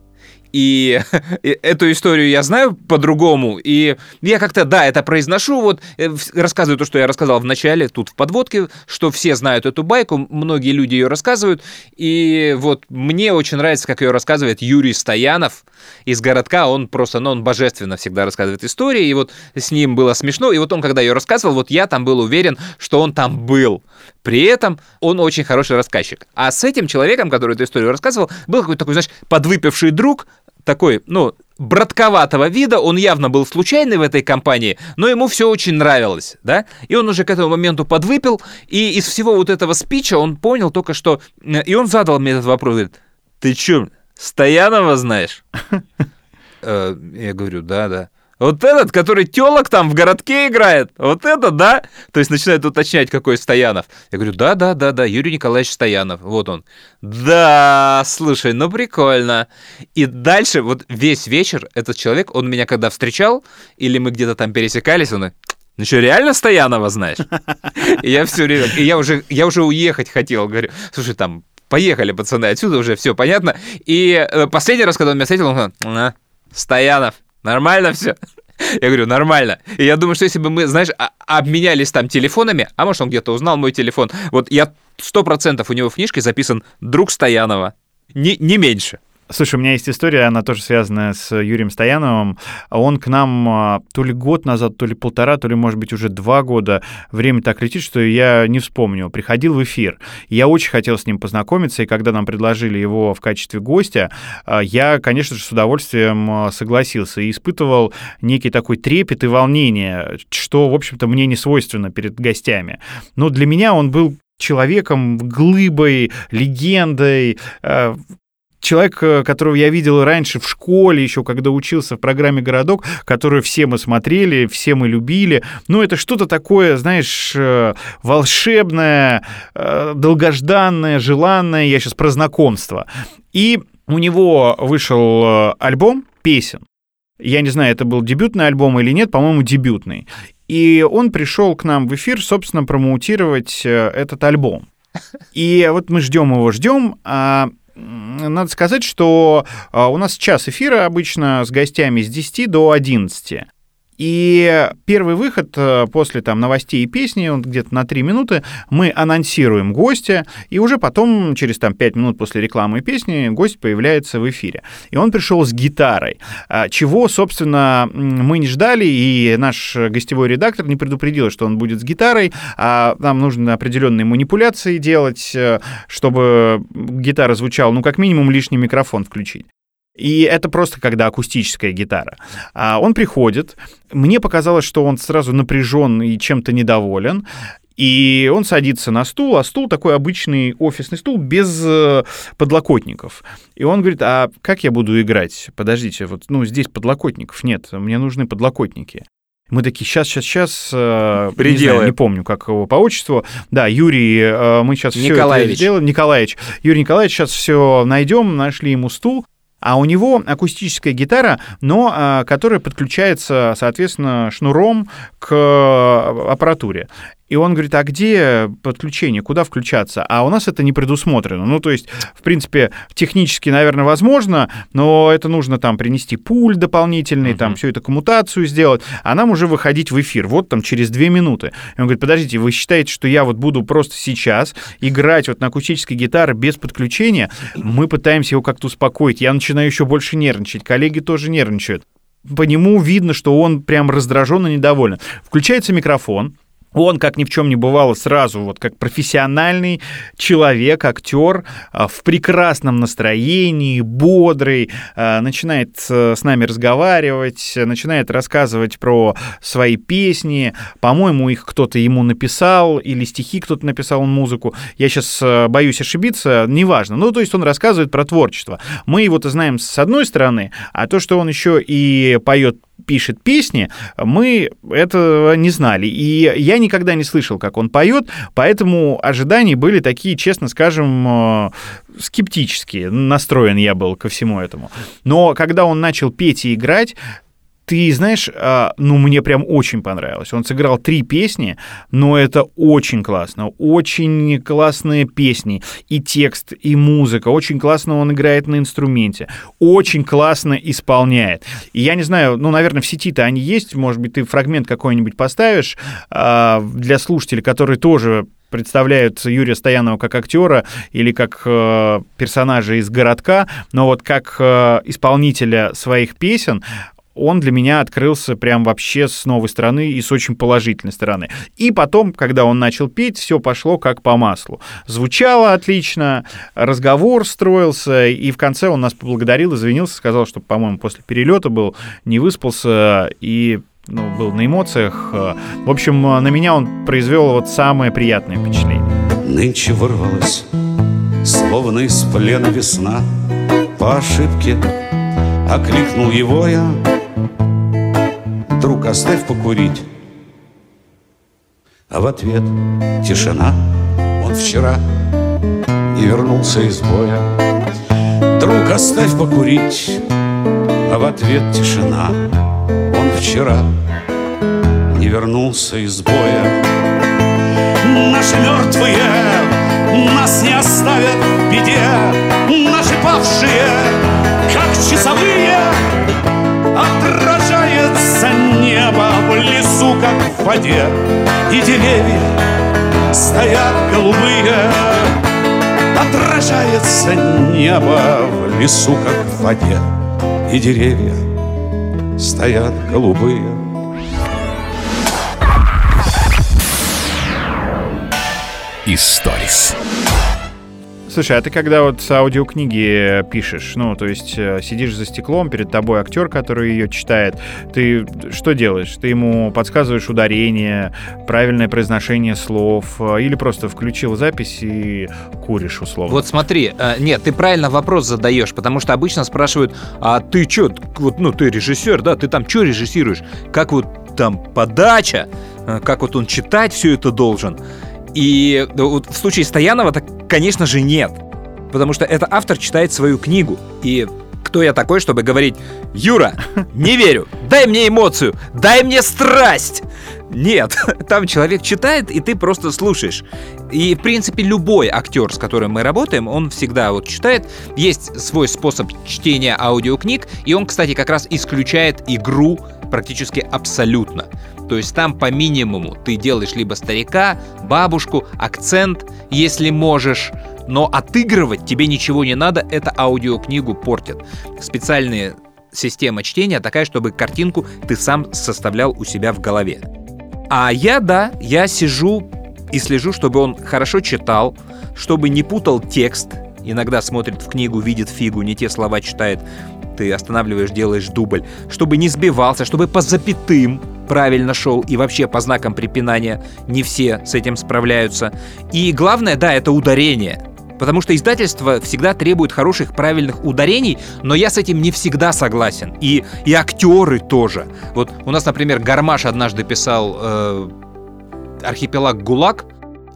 [laughs] И, эту историю я знаю по-другому, и я как-то, да, это произношу, вот э, рассказываю то, что я рассказал в начале, тут в подводке, что все знают эту байку, многие люди ее рассказывают, и вот мне очень нравится, как ее рассказывает Юрий Стоянов из городка, он просто, ну, он божественно всегда рассказывает истории, и вот с ним было смешно, и вот он, когда ее рассказывал, вот я там был уверен, что он там был. При этом он очень хороший рассказчик. А с этим человеком, который эту историю рассказывал, был какой-то такой, знаешь, подвыпивший друг, такой, ну, братковатого вида, он явно был случайный в этой компании, но ему все очень нравилось, да, и он уже к этому моменту подвыпил, и из всего вот этого спича он понял только что, и он задал мне этот вопрос, говорит, ты чё, Стоянова знаешь? [laughs] Э, я говорю, да, да. Вот этот, который телок там в городке играет, вот это, да? То есть начинает уточнять, какой Стоянов. Я говорю, да, да, да, да, Юрий Николаевич Стоянов, вот он. Да, слушай, ну прикольно. И дальше, вот весь вечер этот человек, он меня когда встречал, или мы где-то там пересекались, он ну что, реально Стоянова знаешь? И я все время, и я уже, я уже уехать хотел, говорю, слушай, там, поехали, пацаны, отсюда уже все понятно. И э, последний раз, когда он меня встретил, он говорит, Стоянов, Нормально все? Я говорю, нормально. И я думаю, что если бы мы, знаешь, а, обменялись там телефонами, а может, он где-то узнал мой телефон, вот я сто процентов у него в книжке записан «Друг Стоянова». Не, не меньше. Слушай, у меня есть история, она тоже связанная с Юрием Стояновым. Он к нам а, то ли год назад, то ли полтора, то ли, может быть, уже два года. Время так летит, что я не вспомню. Приходил в эфир. Я очень хотел с ним познакомиться, и когда нам предложили его в качестве гостя, а, я, конечно же, с удовольствием а, согласился и испытывал некий такой трепет и волнение, что, в общем-то, мне не свойственно перед гостями. Но для меня он был человеком, глыбой, легендой, человек, э, которого я видел раньше в школе, еще когда учился в программе «Городок», которую все мы смотрели, все мы любили. Ну, это что-то такое, знаешь, э, волшебное, э, долгожданное, желанное. Я сейчас про знакомство. И у него вышел альбом песен. Я не знаю, это был дебютный альбом или нет, по-моему, дебютный. И он пришел к нам в эфир, собственно, промоутировать этот альбом. И вот мы ждем его, ждем, а надо сказать, что а, у нас час эфира обычно с гостями с 10 до 11. И первый выход э, после там новостей и песни, он где-то на 3 минуты, мы анонсируем гостя, и уже потом, через там 5 минут после рекламы и песни, гость появляется в эфире. И он пришел с гитарой, а, чего, собственно, мы не ждали, и наш гостевой редактор не предупредил, что он будет с гитарой, а нам нужно определенные манипуляции делать, э, чтобы гитара звучала, ну, как минимум, лишний микрофон включить. И это просто когда акустическая гитара. А он приходит, мне показалось, что он сразу напряжен и чем-то недоволен. И он садится на стул, а стул такой обычный офисный стул без э, подлокотников. И он говорит, а как я буду играть? Подождите, вот, ну, здесь подлокотников нет, мне нужны подлокотники. Мы такие, сейчас, сейчас, сейчас, э, не, знаю, не помню, как его по отчеству. Да, Юрий, э, мы сейчас все это сделаем. Николаевич. Юрий Николаевич, сейчас все найдем, нашли ему стул. А у него акустическая гитара, но а, которая подключается, соответственно, шнуром к аппаратуре. И он говорит, а где подключение, куда включаться? А у нас это не предусмотрено. Ну, то есть, в принципе, технически, наверное, возможно, но это нужно там принести пульт дополнительный, uh-huh. там всю эту коммутацию сделать, а нам уже выходить в эфир, вот там через две минуты. И он говорит, подождите, вы считаете, что я вот буду просто сейчас играть вот на акустической гитаре без подключения? Мы пытаемся его как-то успокоить. Я начинаю еще больше нервничать, коллеги тоже нервничают по нему видно, что он прям раздражен и недоволен. Включается микрофон, он, как ни в чем не бывало, сразу, вот как профессиональный человек, актер, а, в прекрасном настроении, бодрый, а, начинает с нами разговаривать, начинает рассказывать про свои песни. По-моему, их кто-то ему написал, или стихи кто-то написал, он музыку. Я сейчас а, боюсь ошибиться, неважно. Ну, то есть он рассказывает про творчество. Мы его-то знаем с одной стороны, а то, что он еще и поет пишет песни, мы этого не знали. И я никогда не слышал, как он поет, поэтому ожидания были такие, честно скажем, э, скептические. Настроен я был ко всему этому. Но когда он начал петь и играть, ты знаешь, а, ну, мне прям очень понравилось. Он сыграл три песни, но это очень классно. Очень классные песни. И текст, и музыка. Очень классно он играет на инструменте. Очень классно исполняет. И я не знаю, ну, наверное, в сети-то они есть. Может быть, ты фрагмент какой-нибудь поставишь а, для слушателей, которые тоже представляют Юрия Стоянова как актера или как э, персонажа из городка, но вот как э, исполнителя своих песен он для меня открылся прям вообще с новой стороны и с очень положительной стороны. И потом, когда он начал петь, все пошло как по маслу. Звучало отлично, разговор строился, и в конце он нас поблагодарил, извинился, сказал, что, по-моему, после перелета был, не выспался и ну, был на эмоциях. В общем, на меня он произвел вот самое приятное впечатление. Нынче ворвалась, словно из плена весна, по ошибке окликнул его я, Друг, оставь покурить. А в ответ тишина. Он вчера не вернулся из боя. Друг, оставь покурить. А в ответ тишина. Он вчера не вернулся из боя. Наши мертвые нас не оставят в беде. Наши павшие, как часовые Отражается небо в лесу, как в воде И деревья стоят голубые Отражается небо в лесу, как в воде И деревья стоят голубые Историс. Слушай, а ты когда вот аудиокниги пишешь, ну, то есть э, сидишь за стеклом, перед тобой актер, который ее читает, ты что делаешь? Ты ему подсказываешь ударение, правильное произношение слов, э, или просто включил запись и куришь условно? Вот смотри, э, нет, ты правильно вопрос задаешь, потому что обычно спрашивают, а ты что, вот, ну, ты режиссер, да, ты там что режиссируешь? Как вот там подача, как вот он читать все это должен? И вот в случае Стоянова, так, конечно же, нет. Потому что это автор читает свою книгу. И кто я такой, чтобы говорить, Юра, не верю, дай мне эмоцию, дай мне страсть. Нет, [laughs] там человек читает, и ты просто слушаешь. И, в принципе, любой актер, с которым мы работаем, он всегда вот читает. Есть свой способ чтения аудиокниг, и он, кстати, как раз исключает игру практически абсолютно. То есть там по минимуму ты делаешь либо старика, бабушку, акцент, если можешь, но отыгрывать тебе ничего не надо, это аудиокнигу портит. Специальная система чтения такая, чтобы картинку ты сам составлял у себя в голове. А я, да, я сижу и слежу, чтобы он хорошо читал, чтобы не путал текст, иногда смотрит в книгу, видит фигу, не те слова читает, ты останавливаешь, делаешь дубль, чтобы не сбивался, чтобы по запятым правильно шел и вообще по знакам препинания не все с этим справляются. И главное, да, это ударение. Потому что издательство всегда требует хороших, правильных ударений, но я с этим не всегда согласен. И, и актеры тоже. Вот у нас, например, Гармаш однажды писал э, «Архипелаг ГУЛАГ»,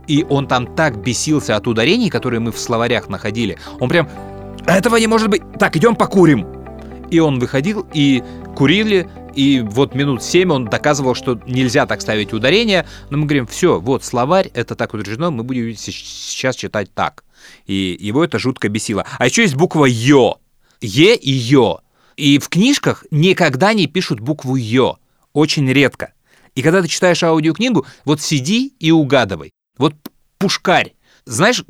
и он там так бесился от ударений, которые мы в словарях находили. Он прям «Этого не может быть! Так, идем покурим!» И он выходил, и курили, и вот минут семь он доказывал, что нельзя так ставить ударение. Но мы говорим, все, вот словарь, это так утверждено, мы будем сейчас читать так. И его это жутко бесило. А еще есть буква Ё. Е и Ё. И в книжках никогда не пишут букву Ё. Очень редко. И когда ты читаешь аудиокнигу, вот сиди и угадывай. Вот пушкарь. Знаешь,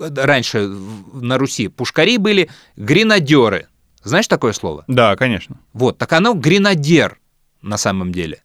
э, раньше в- на Руси пушкари были гренадеры. Знаешь такое слово? Да, конечно. Вот, так оно гренадер на самом деле.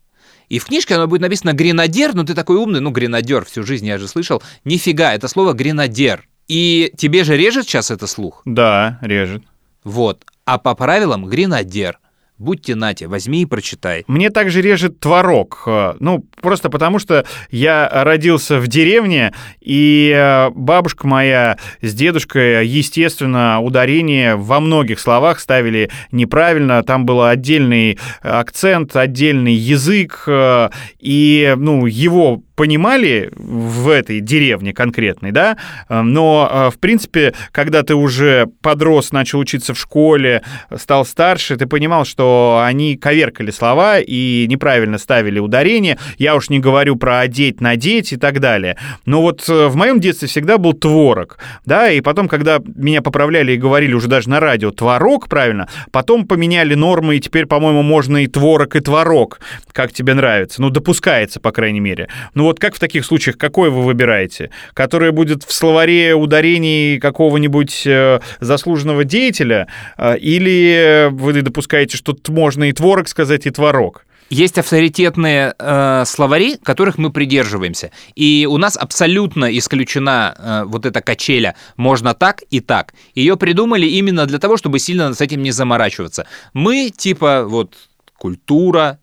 И в книжке оно будет написано гренадер, но ты такой умный, ну, гренадер, всю жизнь я же слышал. Нифига, это слово гренадер. И тебе же режет сейчас это слух? Да, режет. Вот. А по правилам гренадер. Будьте нате, возьми и прочитай. Мне также режет творог. Э, Ну, просто потому что я родился в деревне, и э, бабушка моя с дедушкой, естественно, ударение во многих словах ставили неправильно. Там был отдельный акцент, отдельный язык, э, и, ну, его понимали в этой деревне конкретной, да, но, в принципе, когда ты уже подрос, начал учиться в школе, стал старше, ты понимал, что они коверкали слова и неправильно ставили ударение. Я уж не говорю про одеть, надеть и так далее. Но вот э, в моем детстве всегда был творог, да, и потом, когда меня поправляли и говорили уже даже на радио творог, правильно, потом поменяли нормы, и теперь, по-моему, можно и творог, и творог, как тебе нравится. Ну, допускается, по крайней мере. Ну вот как в таких случаях, какой вы выбираете? Которое будет в словаре ударений какого-нибудь э, заслуженного деятеля? э, или вы допускаете, что можно и творог сказать, и творог? Есть авторитетные э, словари, которых мы придерживаемся. И у нас абсолютно исключена э, вот эта качеля «можно так и так». Ее придумали именно для того, чтобы сильно с этим не заморачиваться. Мы типа вот культура,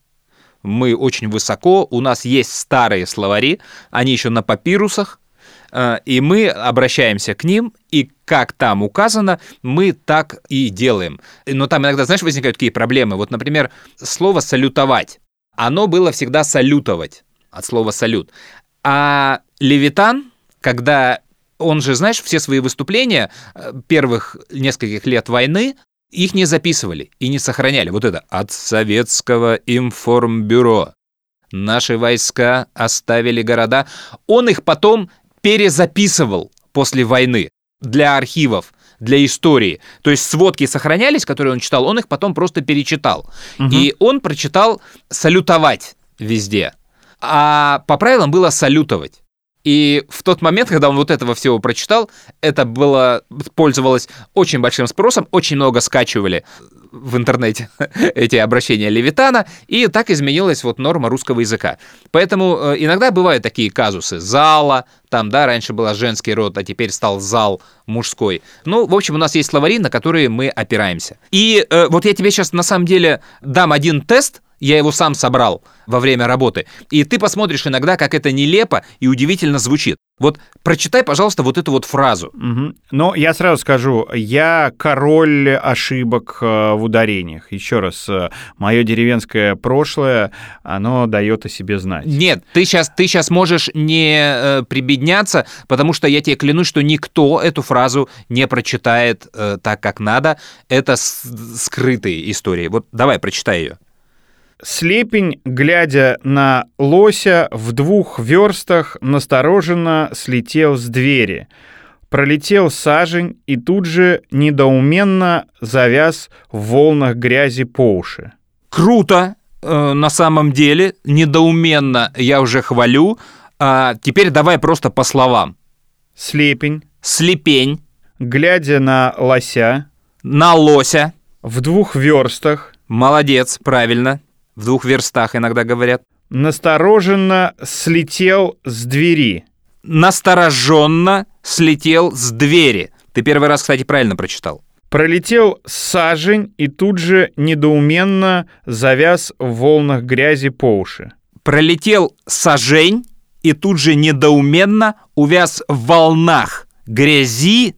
мы очень высоко, у нас есть старые словари, они еще на папирусах, и мы обращаемся к ним, и как там указано, мы так и делаем. Но там иногда, знаешь, возникают какие проблемы. Вот, например, слово «салютовать». Оно было всегда «салютовать» от слова «салют». А Левитан, когда он же, знаешь, все свои выступления э, первых нескольких лет войны, их не записывали и не сохраняли. Вот это «от советского информбюро». Наши войска оставили города. Он их потом перезаписывал после войны для архивов, для истории. То есть сводки сохранялись, которые он читал, он их потом просто перечитал. И он прочитал «салютовать» везде. А по правилам было «салютовать». И в тот момент, когда он вот этого всего прочитал, это было, пользовалось очень большим спросом, очень много скачивали в интернете [laughs] эти обращения Левитана, и так изменилась вот норма русского языка. Поэтому э, иногда бывают такие казусы. Зала, там, да, раньше была женский род, а теперь стал зал мужской. Ну, в общем, у нас есть словари, на которые мы опираемся. И э, вот я тебе сейчас на самом деле дам один тест, я его сам собрал во время работы. И ты посмотришь иногда, как это нелепо и удивительно звучит. Вот прочитай, пожалуйста, вот эту вот фразу. Мгм. Но я сразу скажу, я король ошибок э, в ударениях. Еще раз, мое деревенское прошлое, оно дает о себе знать. Нет, ты сейчас, ты сейчас можешь не э, прибедняться, потому что я тебе клянусь, что никто эту фразу не прочитает э, так, как надо. Это скрытые истории. Вот давай, прочитай ее. Слепень, глядя на лося, в двух верстах настороженно слетел с двери. Пролетел сажень и тут же недоуменно завяз в волнах грязи по уши. Круто, э, на самом деле, недоуменно я уже хвалю. А теперь давай просто по словам. Слепень, Слепень, глядя на лося, на лося. в двух верстах, Молодец, правильно. В двух верстах иногда говорят. настороженно слетел с двери. Настороженно слетел с двери. Ты первый раз, кстати, правильно прочитал. Пролетел сажень и тут же недоуменно завяз в волнах грязи по уши. Пролетел сажень и тут же недоуменно увяз в волнах грязи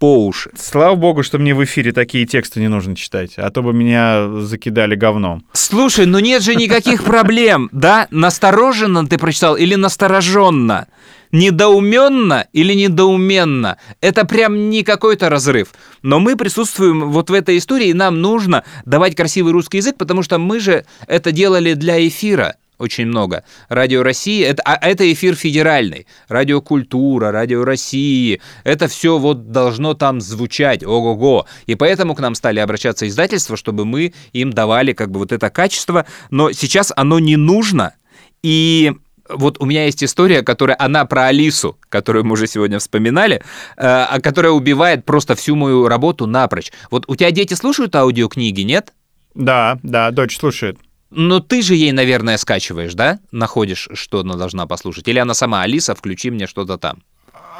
по уши. Слава богу, что мне в эфире такие тексты не нужно читать, а то бы меня закидали говном. Слушай, ну нет же никаких проблем, да? Настороженно ты прочитал или настороженно? Недоуменно или недоуменно? Это прям не какой-то разрыв. Но мы присутствуем вот в этой истории, и нам нужно давать красивый русский язык, потому что мы же это делали для эфира очень много. Радио России, это, а это эфир федеральный. Радиокультура, Радио России, это все вот должно там звучать, ого-го. И поэтому к нам стали обращаться издательства, чтобы мы им давали как бы вот это качество. Но сейчас оно не нужно. И вот у меня есть история, которая, она про Алису, которую мы уже сегодня вспоминали, э, которая убивает просто всю мою работу напрочь. Вот у тебя дети слушают аудиокниги, нет? Да, да, дочь слушает. Но ты же ей, наверное, скачиваешь, да? Находишь, что она должна послушать. Или она сама, Алиса, включи мне что-то там.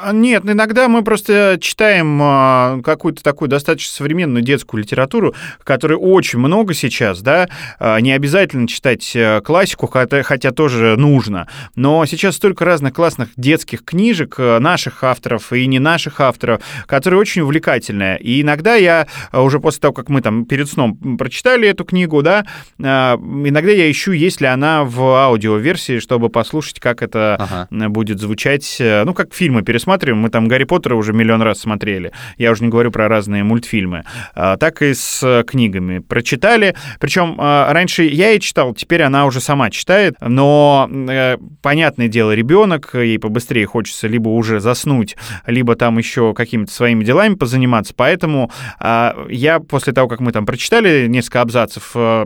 А, нет, иногда мы просто читаем а, какую-то такую достаточно современную детскую литературу, которой очень много сейчас, да, а, не обязательно читать э, классику, хотя, хотя тоже нужно, но сейчас столько разных классных детских книжек э, наших авторов и не наших авторов, которые очень увлекательные. И иногда я э, уже после того, как мы там перед сном прочитали эту книгу, да, иногда я ищу, есть ли она в аудиоверсии, чтобы послушать, как это ага. будет звучать, ну, как фильмы пересмотреть пересматриваем. Мы там Гарри Поттера уже миллион раз смотрели. Я уже не говорю про разные мультфильмы. А, так и с э, книгами. Прочитали. Причем а, раньше я и читал, теперь она уже сама читает. Но, э, понятное дело, ребенок, ей побыстрее хочется либо уже заснуть, либо там еще какими-то своими делами позаниматься. Поэтому а, я после того, как мы там прочитали несколько абзацев, э,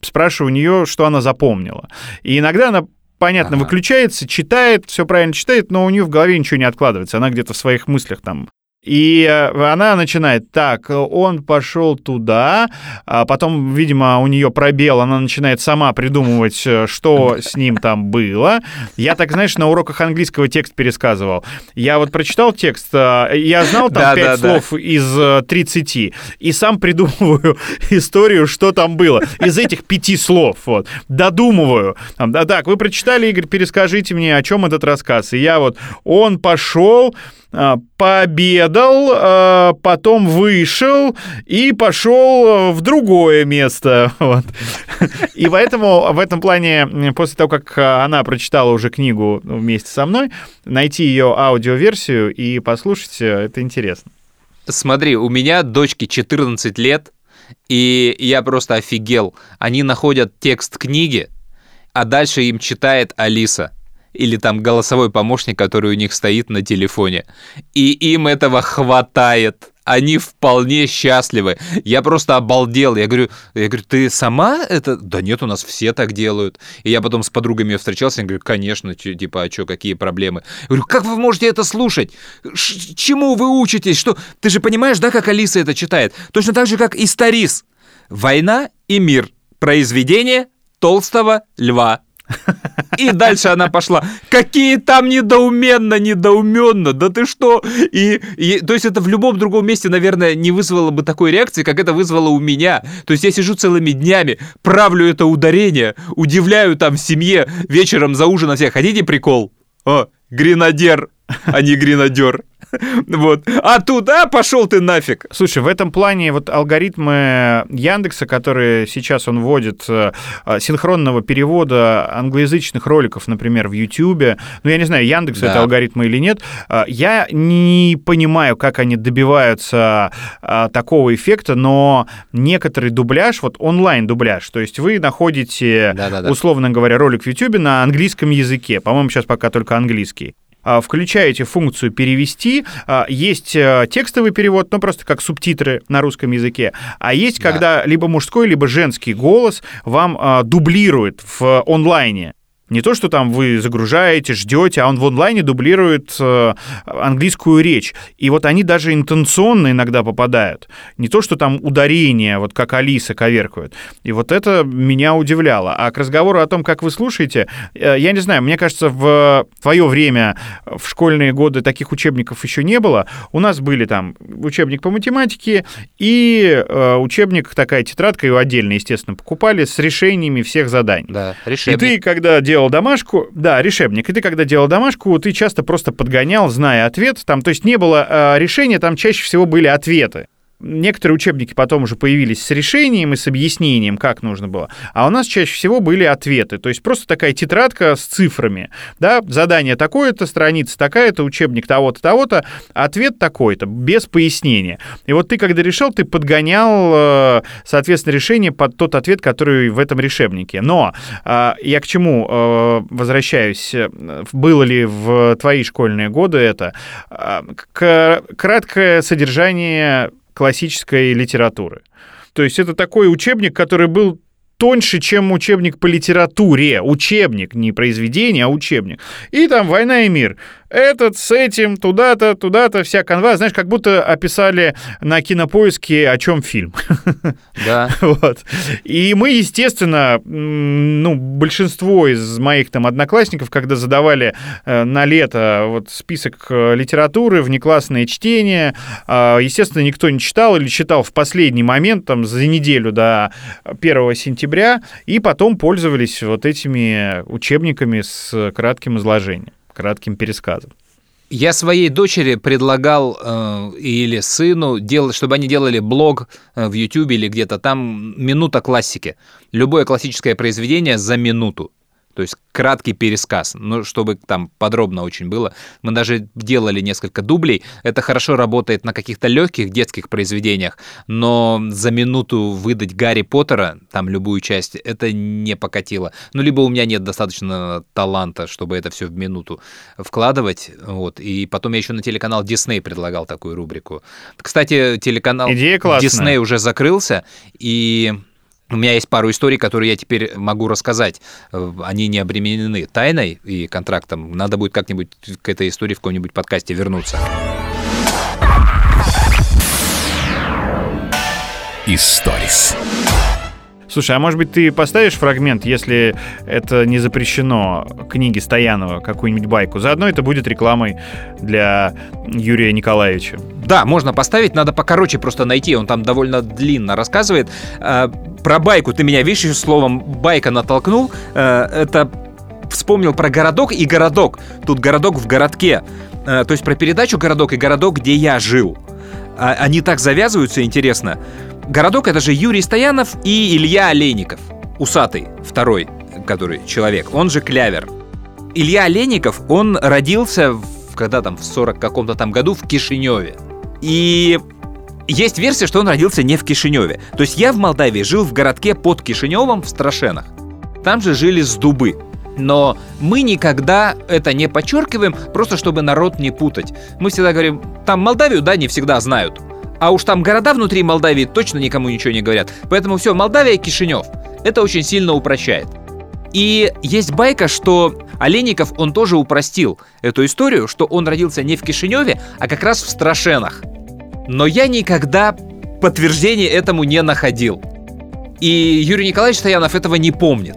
спрашиваю у нее, что она запомнила. И иногда она понятно, ага. выключается, читает, все правильно читает, но у нее в голове ничего не откладывается. Она где-то в своих мыслях там и э, она начинает, так, он пошел туда, а потом, видимо, у нее пробел, она начинает сама придумывать, э, что с ним там было. Я так, знаешь, на уроках английского текст пересказывал. Я вот прочитал текст, э, я знал там пять да, слов да. из 30, и сам придумываю [laughs] историю, что там было. Из этих пяти слов, вот, додумываю. Да, так, вы прочитали, Игорь, перескажите мне, о чем этот рассказ. И я вот, он пошел, пообедал, а, потом вышел и пошел в другое место. [laughs] Вот. И поэтому в этом плане, после того, как она прочитала уже книгу вместе со мной, найти ее аудиоверсию и послушать, это интересно. Смотри, у меня дочке 14 лет, и я просто офигел. Они находят текст книги, а дальше им читает Алиса или там голосовой помощник, который у них стоит на телефоне. И им этого хватает. Они вполне счастливы. Я просто обалдел. Я говорю, я говорю, ты сама это? Да нет, у нас все так делают. И я потом с подругами встречался, я говорю, конечно, типа, а что, какие проблемы? Я говорю, как вы можете это слушать? Ш чему вы учитесь? Что? Ты же понимаешь, да, как Алиса это читает? Точно так же, как и Старис. «Война и мир». Произведение толстого льва и дальше она пошла. Какие там недоуменно, недоуменно, да ты что? И, и, то есть это в любом другом месте, наверное, не вызвало бы такой реакции, как это вызвало у меня. То есть я сижу целыми днями, правлю это ударение, удивляю там семье вечером за ужином всех. Хотите прикол? О, гренадер, а не гренадер. [laughs] Вот. А туда пошел ты нафиг. Слушай, в этом плане вот алгоритмы Яндекса, которые сейчас он вводит, э, синхронного перевода англоязычных роликов, например, в Ютьюбе, ну, я не знаю, Яндекс да. это алгоритмы или нет, э, я не понимаю, как они добиваются э, такого эффекта, но некоторый дубляж, вот онлайн-дубляж, то есть вы находите, да -да -да. условно говоря, ролик в Ютьюбе на английском языке, по-моему, сейчас пока только английский. А, включаете функцию «перевести», а, есть э, текстовый перевод, ну, просто как субтитры на русском языке, а есть, да. когда либо мужской, либо женский голос вам а, дублирует в онлайне. Не то, что там вы загружаете, ждете, а он в онлайне дублирует э, английскую речь. И вот они даже интенционно иногда попадают. Не то, что там ударение, вот как Алиса коверкают. И вот это меня удивляло. А к разговору о том, как вы слушаете, э, я не знаю, мне кажется, в твое время, в школьные годы таких учебников еще не было. У нас были там учебник по математике и э, учебник, такая тетрадка, ее отдельно, естественно, покупали с решениями всех заданий. Да, решебник. И ты, когда делал делал домашку, да, решебник, и ты когда делал домашку, ты часто просто подгонял, зная ответ, там, то есть не было э, решения, там чаще всего были ответы. Некоторые учебники потом уже появились с решением и с объяснением, как нужно было. А у нас чаще всего были ответы. То есть просто такая тетрадка с цифрами. Да, задание такое-то, страница такая-то, учебник того-то, того-то, ответ такой-то, без пояснения. И вот ты, когда решал, ты подгонял, э, соответственно, решение под тот ответ, который в этом решебнике. Но э, я к чему э, возвращаюсь? Было ли в твои школьные годы это? Краткое содержание классической литературы. То есть это такой учебник, который был тоньше, чем учебник по литературе. Учебник, не произведение, а учебник. И там «Война и мир» этот с этим, туда-то, туда-то, вся канва, знаешь, как будто описали на кинопоиске, о чем фильм. [laughs] Да. [laughs] вот. И мы, естественно, ну, большинство из моих там одноклассников, когда задавали э, на лето вот список э, литературы, внеклассное чтение, э, естественно, никто не читал или читал в последний момент, там, за неделю до 1 сентября, и потом пользовались вот этими учебниками с кратким изложением кратким пересказом. Я своей дочери предлагал э, или сыну делать, чтобы они делали блог э, в YouTube или где-то там минута классики. Любое классическое произведение за минуту. То есть краткий пересказ, ну, чтобы там подробно очень было. Мы даже делали несколько дублей. Это хорошо работает на каких-то легких детских произведениях, но за минуту выдать Гарри Поттера, там любую часть, это не покатило. Ну, либо у меня нет достаточно таланта, чтобы это все в минуту вкладывать. Вот. И потом я еще на телеканал Disney предлагал такую рубрику. Кстати, телеканал Disney уже закрылся, и у меня есть пару историй, которые я теперь могу рассказать. Э, они не обременены тайной и контрактом. Надо будет как-нибудь к этой истории в каком-нибудь подкасте вернуться. Историс. Слушай, а может быть ты поставишь фрагмент, если это не запрещено, книги Стоянова, какую-нибудь байку? Заодно это будет рекламой для Юрия Николаевича. Да, можно поставить, надо покороче просто найти, он там довольно длинно рассказывает. А, про байку ты меня, видишь, словом байка натолкнул. А, это вспомнил про городок и городок. Тут городок в городке. А, то есть про передачу «Городок» и «Городок», где я жил. Они так завязываются, интересно. Городок — это же Юрий Стоянов и Илья Олейников. Усатый, второй, который человек, он же Клявер. Илья Олейников, он родился в, когда там, в 40 каком-то там году в Кишиневе. И есть версия, что он родился не в Кишиневе. То есть я в Молдавии жил в городке под Кишиневом в Страшенах. Там же жили с дубы. Но мы никогда это не подчеркиваем, просто чтобы народ не путать. Мы всегда говорим, там Молдавию, да, не всегда знают. А уж там города внутри Молдавии точно никому ничего не говорят. Поэтому все, Молдавия, Кишинев. Это очень сильно упрощает. И есть байка, что Олейников, он тоже упростил эту историю, что он родился не в Кишиневе, а как раз в Страшенах. Но я никогда подтверждения этому не находил. И Юрий Николаевич Стоянов этого не помнит.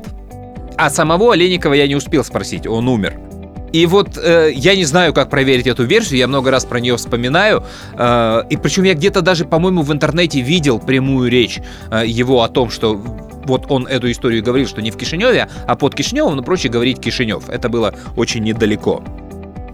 А самого Олейникова я не успел спросить, он умер. И вот э, я не знаю, как проверить эту версию, я много раз про нее вспоминаю. Э, и причем я где-то даже, по-моему, в интернете видел прямую речь э, его о том, что вот он эту историю говорил, что не в Кишиневе, а под Кишиневым, но проще говорить Кишинев. Это было очень недалеко.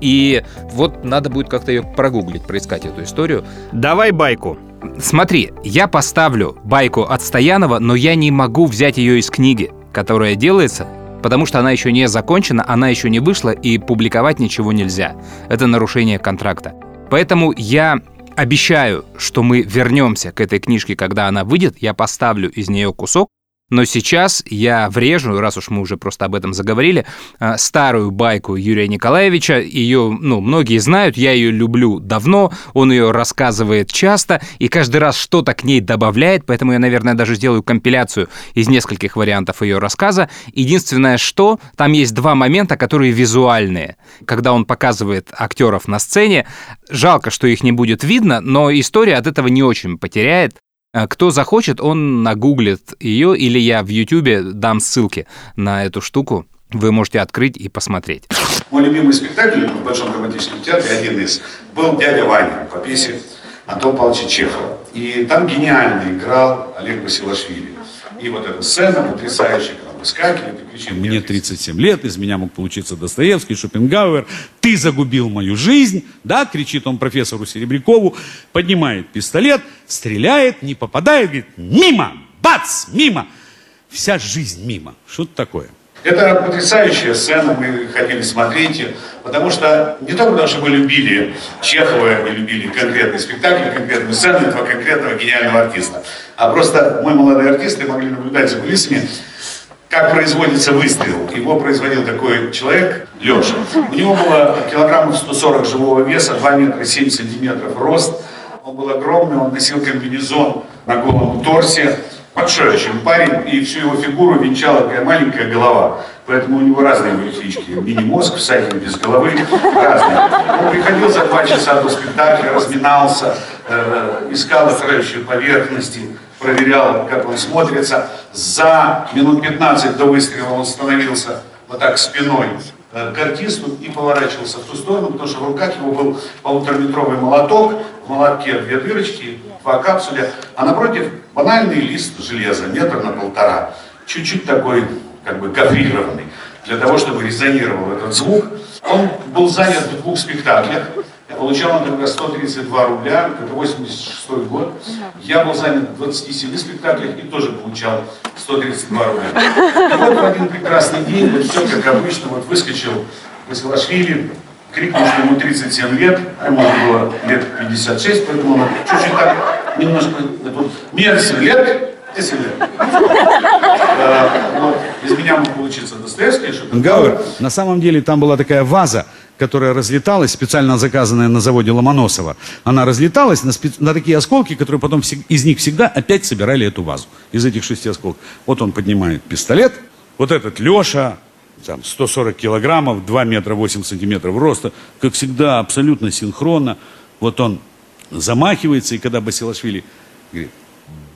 И вот надо будет как-то ее прогуглить, проискать эту историю. Давай байку. Смотри, я поставлю байку от Стоянова, но я не могу взять ее из книги, которая делается потому что она еще не закончена, она еще не вышла, и публиковать ничего нельзя. Это нарушение контракта. Поэтому я обещаю, что мы вернемся к этой книжке, когда она выйдет, я поставлю из нее кусок, но сейчас я врежу, раз уж мы уже просто об этом заговорили, а, старую байку Юрия Николаевича. Ее, ну, многие знают, я ее люблю давно, он ее рассказывает часто, и каждый раз что-то к ней добавляет, поэтому я, наверное, даже сделаю компиляцию из нескольких вариантов ее рассказа. Единственное, что там есть два момента, которые визуальные. Когда он показывает актеров на сцене, жалко, что их не будет видно, но история от этого не очень потеряет. А кто захочет, он нагуглит ее, или я в Ютубе дам ссылки на эту штуку. Вы можете открыть и посмотреть. Мой любимый спектакль в Большом драматическом театре, один из, был «Дядя Ваня» по пьесе Антона Павловича Чехова. И там гениально играл Олег Василашвили. И вот эта сцена потрясающая, выскакивали, приключения. Мне 37 лет, из меня мог получиться Достоевский, Шопенгауэр. Ты загубил мою жизнь, да, кричит он профессору Серебрякову, поднимает пистолет, стреляет, не попадает, говорит, мимо, бац, мимо. Вся жизнь мимо. Что-то такое. Это потрясающая сцена, мы хотели смотреть ее, потому что не только потому, что мы любили Чехова и любили конкретный спектакль, конкретную сцену этого конкретного гениального артиста, а просто мы, молодые артисты, могли наблюдать за кулисами, как производится выстрел. Его производил такой человек, Леша. У него было килограммов 140 живого веса, 2 метра 7 сантиметров рост. Он был огромный, он носил комбинезон на голом торсе, большой очень парень, и всю его фигуру венчала такая маленькая голова. Поэтому у него разные были. Мини-мозг, всадник без головы, разные. Он приходил за два часа до спектакля, разминался, э, искал окружающие поверхности, проверял, как он смотрится. За минут 15 до выстрела он становился вот так спиной э, к артисту и поворачивался в ту сторону, потому что в руках его был полутораметровый молоток, в молотке две дырочки, два капсуля, а напротив банальный лист железа, метр на полтора, чуть-чуть такой, как бы, гофрированный, для того, чтобы резонировал этот звук. Он был занят в двух спектаклях, я получал на тогда 132 рубля, это 86 год. Я был занят в 27 спектаклях и тоже получал 132 рубля. [laughs] И вот в один прекрасный день, вот все как обычно, вот выскочил Василашвили, крикнул, что ему 37 лет, а ему было лет 56, поэтому он чуть-чуть так, немножко, вот, мне 7 лет, 10 лет. Из меня мог получиться Достоевский, Гауэр, на самом деле там была такая ваза, которая разлеталась, специально заказанная на заводе Ломоносова. Она разлеталась на, спе- на такие осколки, которые потом из них всегда опять собирали эту вазу. Из этих шести осколков. Вот он поднимает пистолет, вот этот Леша, там, 140 килограммов, 2 метра 8 сантиметров роста, как всегда, абсолютно синхронно. Вот он замахивается, и когда Басилашвили говорит,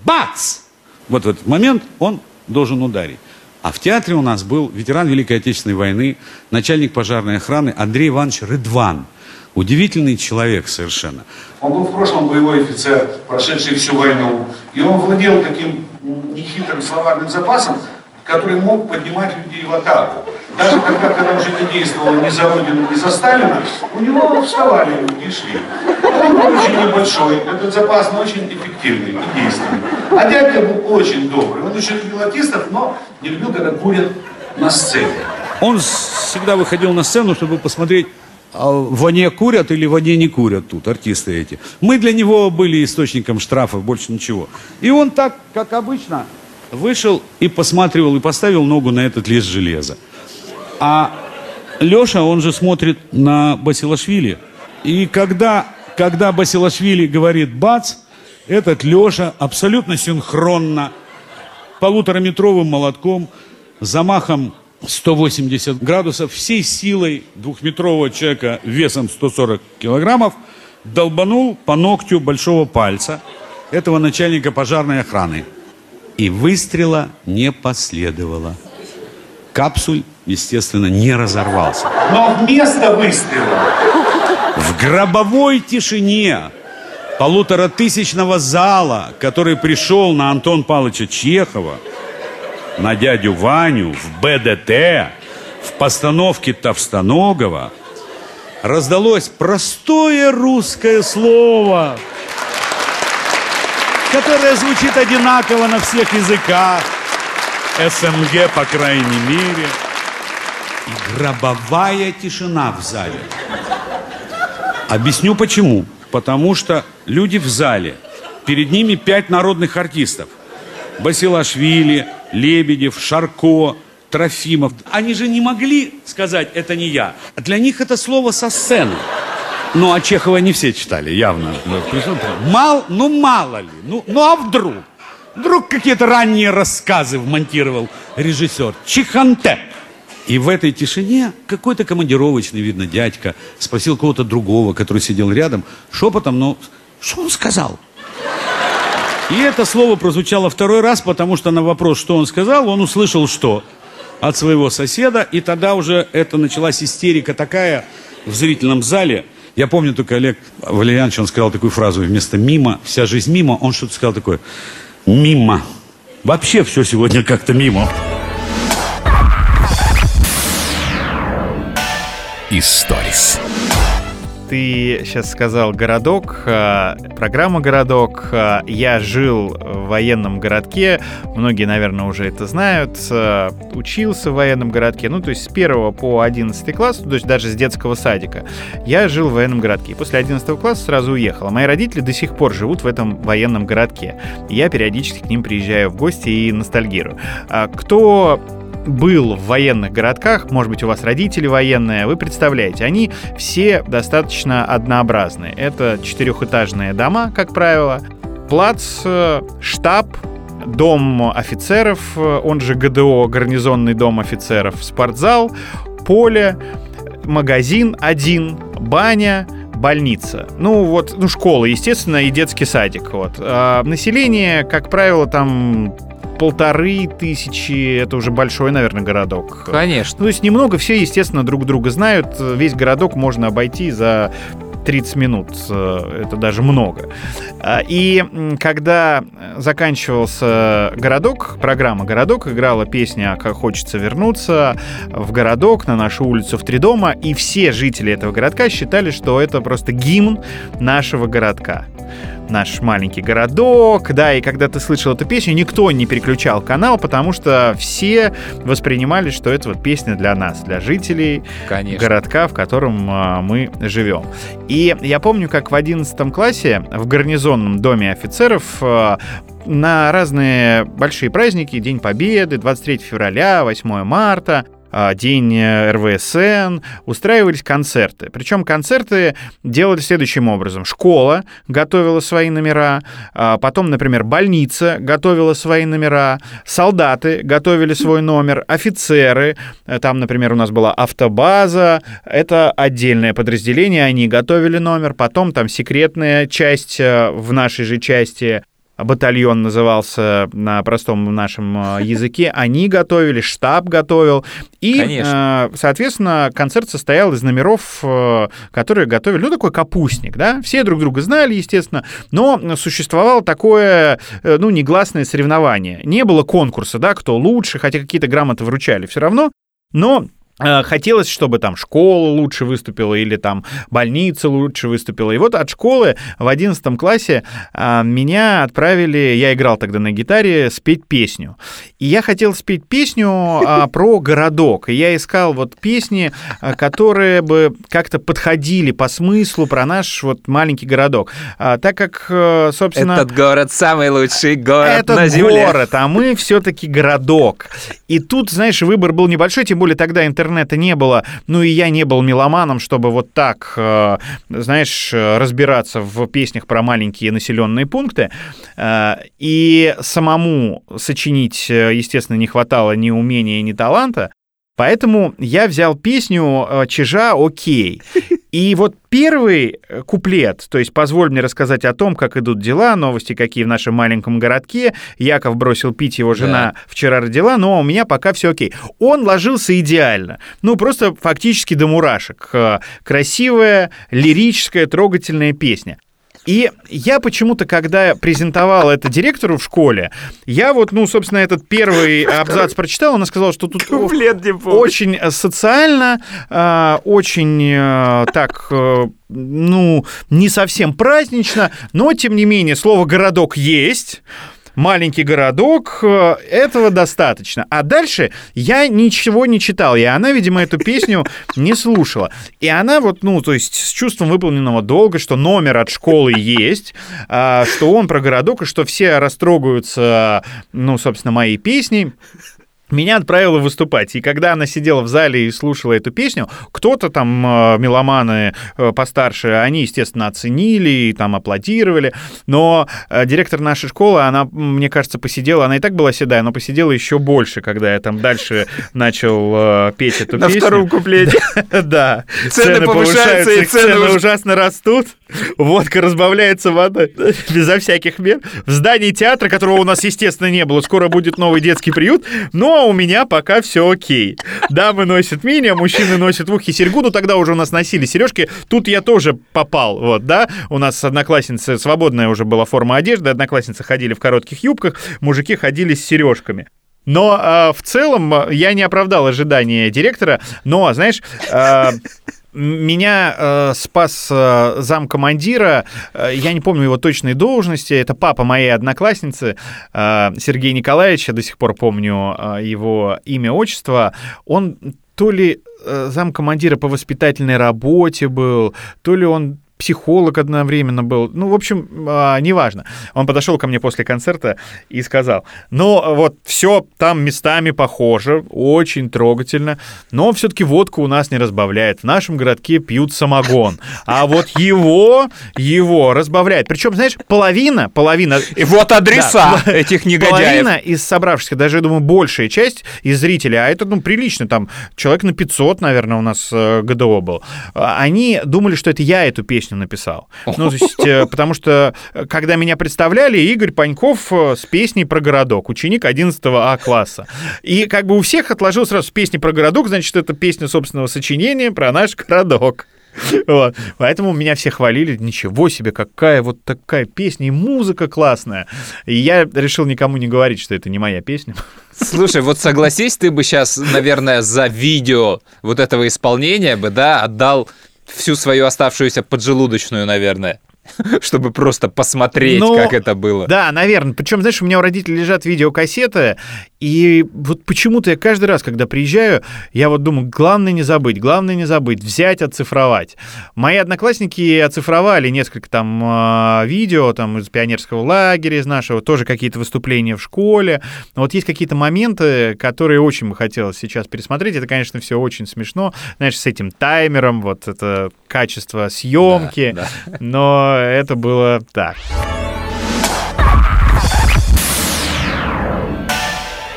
бац! Вот в этот момент он должен ударить. А в театре у нас был ветеран Великой Отечественной войны, начальник пожарной охраны Андрей Иванович Рыдван. Удивительный человек совершенно. Он был в прошлом боевой офицер, прошедший всю войну. И он владел таким нехитрым словарным запасом, который мог поднимать людей в атаку. Даже когда, когда уже не действовал ни за Родину, ни за Сталина, у него вставали люди и шли. Он был очень небольшой, этот запас, но очень эффективный и действенный. А дядька был очень добрый. Он очень любил артистов, но не любил, когда курят на сцене. Он всегда выходил на сцену, чтобы посмотреть, а в воне курят или в воне не курят тут, артисты эти. Мы для него были источником штрафов, больше ничего. И он так, как обычно, вышел и посматривал, и поставил ногу на этот лист железа. А Леша, он же смотрит на Басилашвили. И когда, когда Басилашвили говорит «бац», этот Леша абсолютно синхронно полутораметровым молотком, замахом 180 градусов, всей силой двухметрового человека весом 140 килограммов долбанул по ногтю большого пальца этого начальника пожарной охраны. И выстрела не последовало. Капсуль, естественно, не разорвался. Но вместо выстрела В гробовой тишине полуторатысячного зала, который пришел на Антон Павловича Чехова, на дядю Ваню, в БДТ, в постановке Товстоногова, раздалось простое русское слово, которое звучит одинаково на всех языках, СНГ, по крайней мере, и гробовая тишина в зале. Объясню почему. Потому что люди в зале, перед ними пять народных артистов. Басилашвили, Лебедев, Шарко, Трофимов. Они же не могли сказать «это не я». Для них это слово со сцены. Ну, а Чехова не все читали, явно. Мал, ну, мало ли. Ну, ну, а вдруг? Вдруг какие-то ранние рассказы вмонтировал режиссер. Чиханте. И в этой тишине какой-то командировочный, видно, дядька спросил кого-то другого, который сидел рядом, шепотом, но что он сказал? И это слово прозвучало второй раз, потому что на вопрос, что он сказал, он услышал что? От своего соседа, и тогда уже это началась истерика такая в зрительном зале. Я помню только Олег Валерьянович, он сказал такую фразу вместо «мимо», «вся жизнь мимо», он что-то сказал такое мимо. Вообще все сегодня как-то мимо. Историс. Ты сейчас сказал городок, э, программа городок. Э, Я жил в военном городке, многие, наверное, уже это знают. Э, Учился в военном городке, ну, то есть с 1 по 11 класс, то есть даже с детского садика. Я жил в военном городке. После 11 класса сразу уехал. Мои родители до сих пор живут в этом военном городке. Я периодически к ним приезжаю в гости и ностальгирую. А Кто был в военных городках, может быть, у вас родители военные, вы представляете, они все достаточно однообразные. Это четырехэтажные дома, как правило, плац, э, штаб, дом офицеров, э, он же ГДО, гарнизонный дом офицеров, спортзал, поле, магазин один, баня, больница. Ну вот, ну школа, естественно, и детский садик. Вот. А население, как правило, там полторы тысячи, это уже большой, наверное, городок. Конечно. Ну, то есть немного, все, естественно, друг друга знают. Весь городок можно обойти за 30 минут. Э, Это даже много. А, И когда заканчивался городок, программа «Городок», играла песня «Как хочется вернуться в городок, на нашу улицу в три дома», и все жители этого городка считали, что это просто гимн нашего городка наш маленький городок, да, и когда ты слышал эту песню, никто не переключал канал, потому что все воспринимали, что это вот песня для нас, для жителей Конечно. городка, в котором а, мы живем. И я помню, как в 11 классе в гарнизонном доме офицеров а, на разные большие праздники, День Победы, 23 февраля, 8 марта, День э, РВСН, устраивались концерты. Причем концерты делали следующим образом. Школа готовила свои номера, а, потом, например, больница готовила свои номера, солдаты готовили свой номер, офицеры, э, там, например, у нас была автобаза, это отдельное подразделение, они готовили номер, потом там секретная часть э, в нашей же части батальон назывался на простом нашем э, языке, они готовили, штаб готовил. И, Конечно. э, соответственно, концерт состоял из номеров, э, которые готовили, ну, такой капустник, да, все друг друга знали, естественно, но существовало такое, ну, негласное соревнование. Не было конкурса, да, кто лучше, хотя какие-то грамоты вручали все равно, но Хотелось, чтобы там школа лучше выступила или там больница лучше выступила. И вот от школы в 11 классе а, меня отправили, я играл тогда на гитаре, спеть песню. И я хотел спеть песню а, [laughs] про городок. И я искал вот песни, которые бы как-то подходили по смыслу про наш вот маленький городок. А, так как, э, собственно... Этот город самый лучший город Это на земле. город, а мы все-таки городок. И тут, знаешь, выбор был небольшой, тем более тогда интернета не было, ну и я не был меломаном, чтобы вот так, э, знаешь, разбираться в песнях про маленькие населенные пункты. Э, И самому сочинить, э, естественно, не хватало ни умения, ни таланта. Поэтому я взял песню э, Чижа «Окей». И вот первый э, куплет, то есть позволь мне рассказать о том, как идут дела, новости какие в нашем маленьком городке. Яков бросил пить, его жена вчера родила, но у меня пока все окей. Он ложился идеально. Ну, просто фактически до мурашек. Э, Красивая, лирическая, трогательная песня. И я почему-то, когда презентовал это директору в школе, я вот, ну, собственно, этот первый [laughs] абзац прочитал, она сказала, что тут очень э, социально, э, очень э, так, ну, не совсем празднично, но, тем не менее, слово «городок» есть, маленький городок, э, этого достаточно. А дальше я ничего не читал, и она, видимо, эту песню [laughs] не слушала. И она вот, ну, то есть с чувством выполненного долга, что номер от школы есть, а, что он про городок, и что все растрогаются, ну, собственно, моей песней, меня отправила выступать. И когда она сидела в зале и слушала эту песню, кто-то там, э, меломаны э, постарше, они, естественно, оценили и там аплодировали. Но э, директор нашей школы, она, мне кажется, посидела, она и так была седая, но посидела еще больше, когда я там дальше [laughs] начал петь эту На песню. втором куплете. [laughs] Да. Цены повышаются, и цены цены уж- ужасно растут. Водка разбавляется водой. Безо всяких мер. В здании театра, которого у нас, естественно, не было, скоро будет новый детский приют, но у меня пока все окей. Дамы носят мини, а мужчины носят в ухе серьгу, ну тогда уже у нас носили сережки. Тут я тоже попал, вот, да. У нас одноклассницы, свободная уже была форма одежды, одноклассницы ходили в коротких юбках, мужики ходили с сережками. Но а, в целом а, я не оправдал ожидания директора, но, знаешь, а, М- Меня э, спас э, замкомандира, э, я не помню его точной должности, это папа моей одноклассницы, э, Сергей Николаевич, я до сих пор помню э, его имя, отчество. Он то ли э, замкомандира по воспитательной работе был, то ли он психолог одновременно был. Ну, в общем, а, неважно. Он подошел ко мне после концерта и сказал, ну, вот все там местами похоже, очень трогательно, но все-таки водку у нас не разбавляет. В нашем городке пьют самогон. А вот его, его разбавляет. Причем, знаешь, половина, половина... И вот адреса Да, этих негодяев. Половина из собравшихся, даже, я думаю, большая часть из зрителей, а это, ну, прилично, там, человек на 500, наверное, у нас э, ГДО был, а, они думали, что это я эту песню написал. Ну, то есть, э, потому что, э, когда меня представляли, Игорь Паньков э, с песней про городок, ученик 11 А класса. И как бы у всех отложил сразу песни про городок, значит, это песня собственного сочинения про наш городок. Вот. Поэтому меня все хвалили, ничего себе, какая вот такая песня, и музыка классная. И я решил никому не говорить, что это не моя песня. Слушай, вот согласись, ты бы сейчас, наверное, за видео вот этого исполнения бы, да, отдал всю свою оставшуюся поджелудочную, наверное, [laughs] чтобы просто посмотреть, Ну, как это было. Да, наверное. Причем, знаешь, у меня у родителей лежат видеокассеты, и вот почему-то я каждый раз, когда приезжаю, я вот думаю, главное не забыть, главное не забыть, взять, оцифровать. Мои одноклассники оцифровали несколько там а, видео там из пионерского лагеря, из нашего, тоже какие-то выступления в школе. Но вот есть какие-то моменты, которые очень бы хотелось сейчас пересмотреть. Это, конечно, все очень смешно. Знаешь, с этим таймером, вот это качество съемки. Да, Но это было так.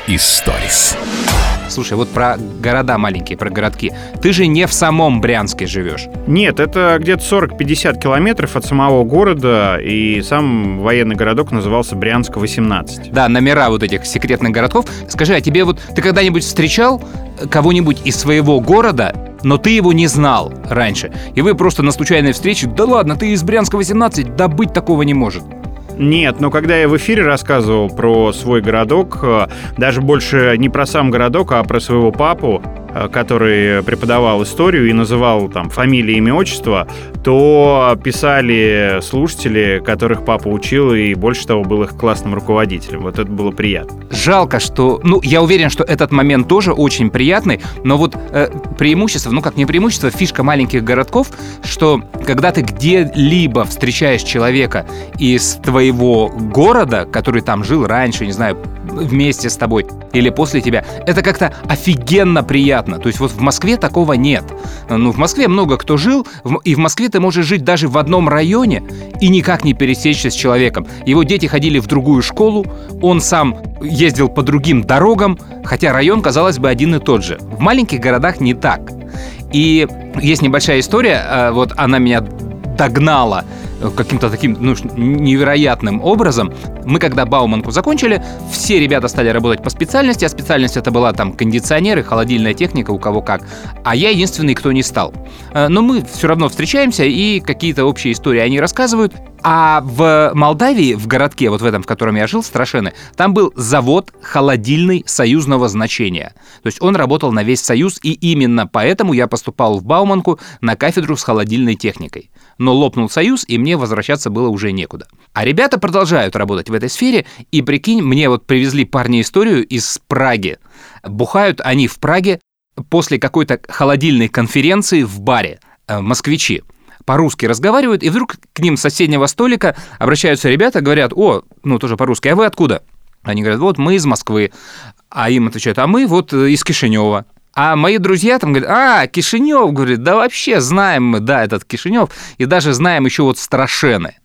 Историс. Слушай, вот про города маленькие, про городки. Ты же не в самом Брянске живешь. Нет, это где-то 40-50 километров от самого города, и сам военный городок назывался Брянск-18. Да, номера вот этих секретных городков. Скажи, а тебе вот ты когда-нибудь встречал кого-нибудь из своего города, но ты его не знал раньше, и вы просто на случайной встрече, да ладно, ты из Брянска 18, да быть такого не может. Нет, но когда я в эфире рассказывал про свой городок, э, даже больше не про сам городок, а про своего папу, который преподавал историю и называл там фамилии, имя, отчество, то писали слушатели, которых папа учил, и больше того, был их классным руководителем. Вот это было приятно. Жалко, что... Ну, я уверен, что этот момент тоже очень приятный, но вот э, преимущество, ну как не преимущество, фишка маленьких городков, что когда ты где-либо встречаешь человека из твоего города, который там жил раньше, не знаю, вместе с тобой или после тебя, это как-то офигенно приятно. То есть вот в Москве такого нет. Ну, в Москве много кто жил, и в Москве ты можешь жить даже в одном районе и никак не пересечься с человеком. Его дети ходили в другую школу, он сам ездил по другим дорогам, хотя район, казалось бы, один и тот же. В маленьких городах не так. И есть небольшая история, э, вот она меня догнала каким-то таким ну, невероятным образом. Мы когда Бауманку закончили, все ребята стали работать по специальности, а специальность это была там кондиционеры, холодильная техника, у кого как. А я единственный, кто не стал. Э, Но мы все равно встречаемся и какие-то общие истории они рассказывают. А в Молдавии, в городке, вот в этом, в котором я жил, Страшены, там был завод холодильный союзного значения. То есть он работал на весь Союз, и именно поэтому я поступал в Бауманку на кафедру с холодильной техникой. Но лопнул Союз, и мне возвращаться было уже некуда. А ребята продолжают работать в этой сфере, и прикинь, мне вот привезли парни историю из Праги. Бухают они в Праге после какой-то холодильной конференции в баре, э, москвичи по-русски разговаривают, и вдруг к ним с соседнего столика обращаются ребята, говорят, о, ну тоже по-русски, а вы откуда? Они говорят, вот мы из Москвы. А им отвечают, а мы вот э, из Кишинева. А мои друзья там говорят, а, Кишинев, говорит, да вообще знаем мы, да, этот Кишинев, и даже знаем еще вот Страшены.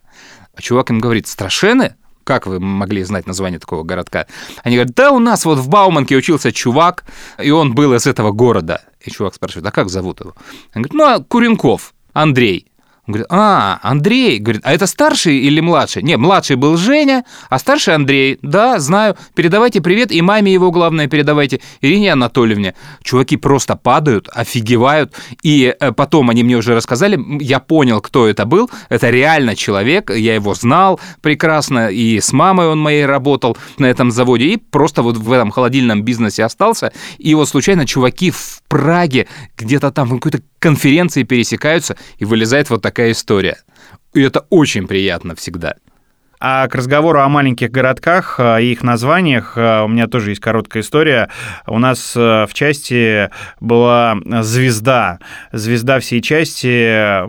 А чувак им говорит, Страшены? Как вы могли знать название такого городка? Они говорят, да у нас вот в Бауманке учился чувак, и он был из этого города. И чувак спрашивает, а как зовут его? Он говорит, ну, а Куренков, Андрей. Говорит, а, Андрей. Говорит, а это старший или младший? Не, младший был Женя, а старший Андрей. Да, знаю. Передавайте привет и маме его, главное, передавайте, Ирине Анатольевне. Чуваки просто падают, офигевают. И э, потом они мне уже рассказали, я понял, кто это был. Это реально человек, я его знал прекрасно, и с мамой он моей работал на этом заводе, и просто вот в этом холодильном бизнесе остался. И вот случайно чуваки в Праге где-то там в какой-то конференции пересекаются, и вылезает вот такая история. И это очень приятно всегда. А к разговору о маленьких городках и их названиях у меня тоже есть короткая история. У нас э, в части была звезда. Звезда всей части.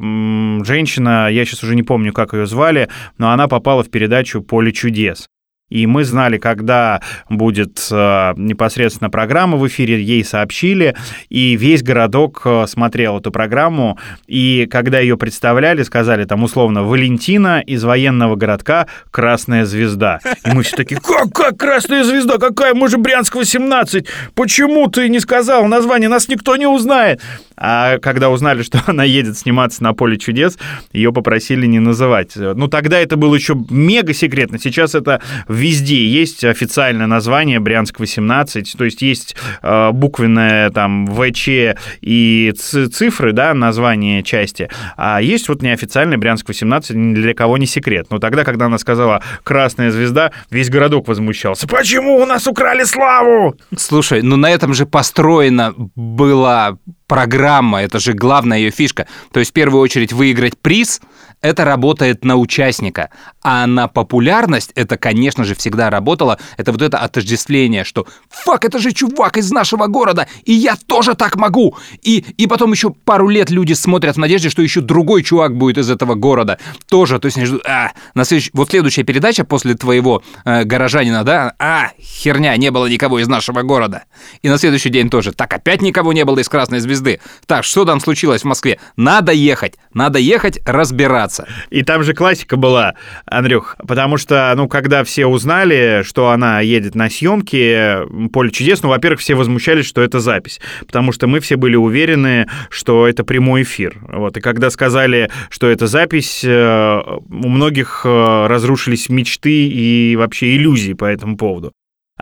Женщина, я сейчас уже не помню, как ее звали, но она попала в передачу «Поле чудес». И мы знали, когда будет э, непосредственно программа в эфире, ей сообщили, и весь городок э, смотрел эту программу, и когда ее представляли, сказали там условно «Валентина из военного городка Красная Звезда». И мы все такие «Как, как Красная Звезда? Какая? Мы же Брянск 18! Почему ты не сказал название? Нас никто не узнает!» А когда узнали, что [laughs] она едет сниматься на поле чудес, ее попросили не называть. Ну, тогда это было еще мега секретно. Сейчас это везде есть официальное название Брянск-18, то есть есть э, буквенное там ВЧ и цифры, да, название части, а есть вот неофициальный Брянск-18, ни для кого не секрет. Но тогда, когда она сказала «Красная звезда», весь городок возмущался. Почему у нас украли славу? Слушай, ну на этом же построена была программа, это же главная ее фишка. То есть в первую очередь выиграть приз, это работает на участника. А на популярность это, конечно же, всегда работало. Это вот это отождествление, что «Фак, это же чувак из нашего города, и я тоже так могу!» И, и потом еще пару лет люди смотрят в надежде, что еще другой чувак будет из этого города. Тоже, то есть они ждут, а, на следующий, вот следующая передача после твоего э, горожанина, да, а, херня, не было никого из нашего города. И на следующий день тоже, так, опять никого не было из Красной Звезды. Так, что там случилось в Москве? Надо ехать, надо ехать разбираться. И там же классика была, Андрюх, потому что, ну, когда все узнали, что она едет на съемки «Поле чудес», ну, во-первых, все возмущались, что это запись, потому что мы все были уверены, что это прямой эфир. Вот, и когда сказали, что это запись, э, у многих э, разрушились мечты и вообще иллюзии по этому поводу.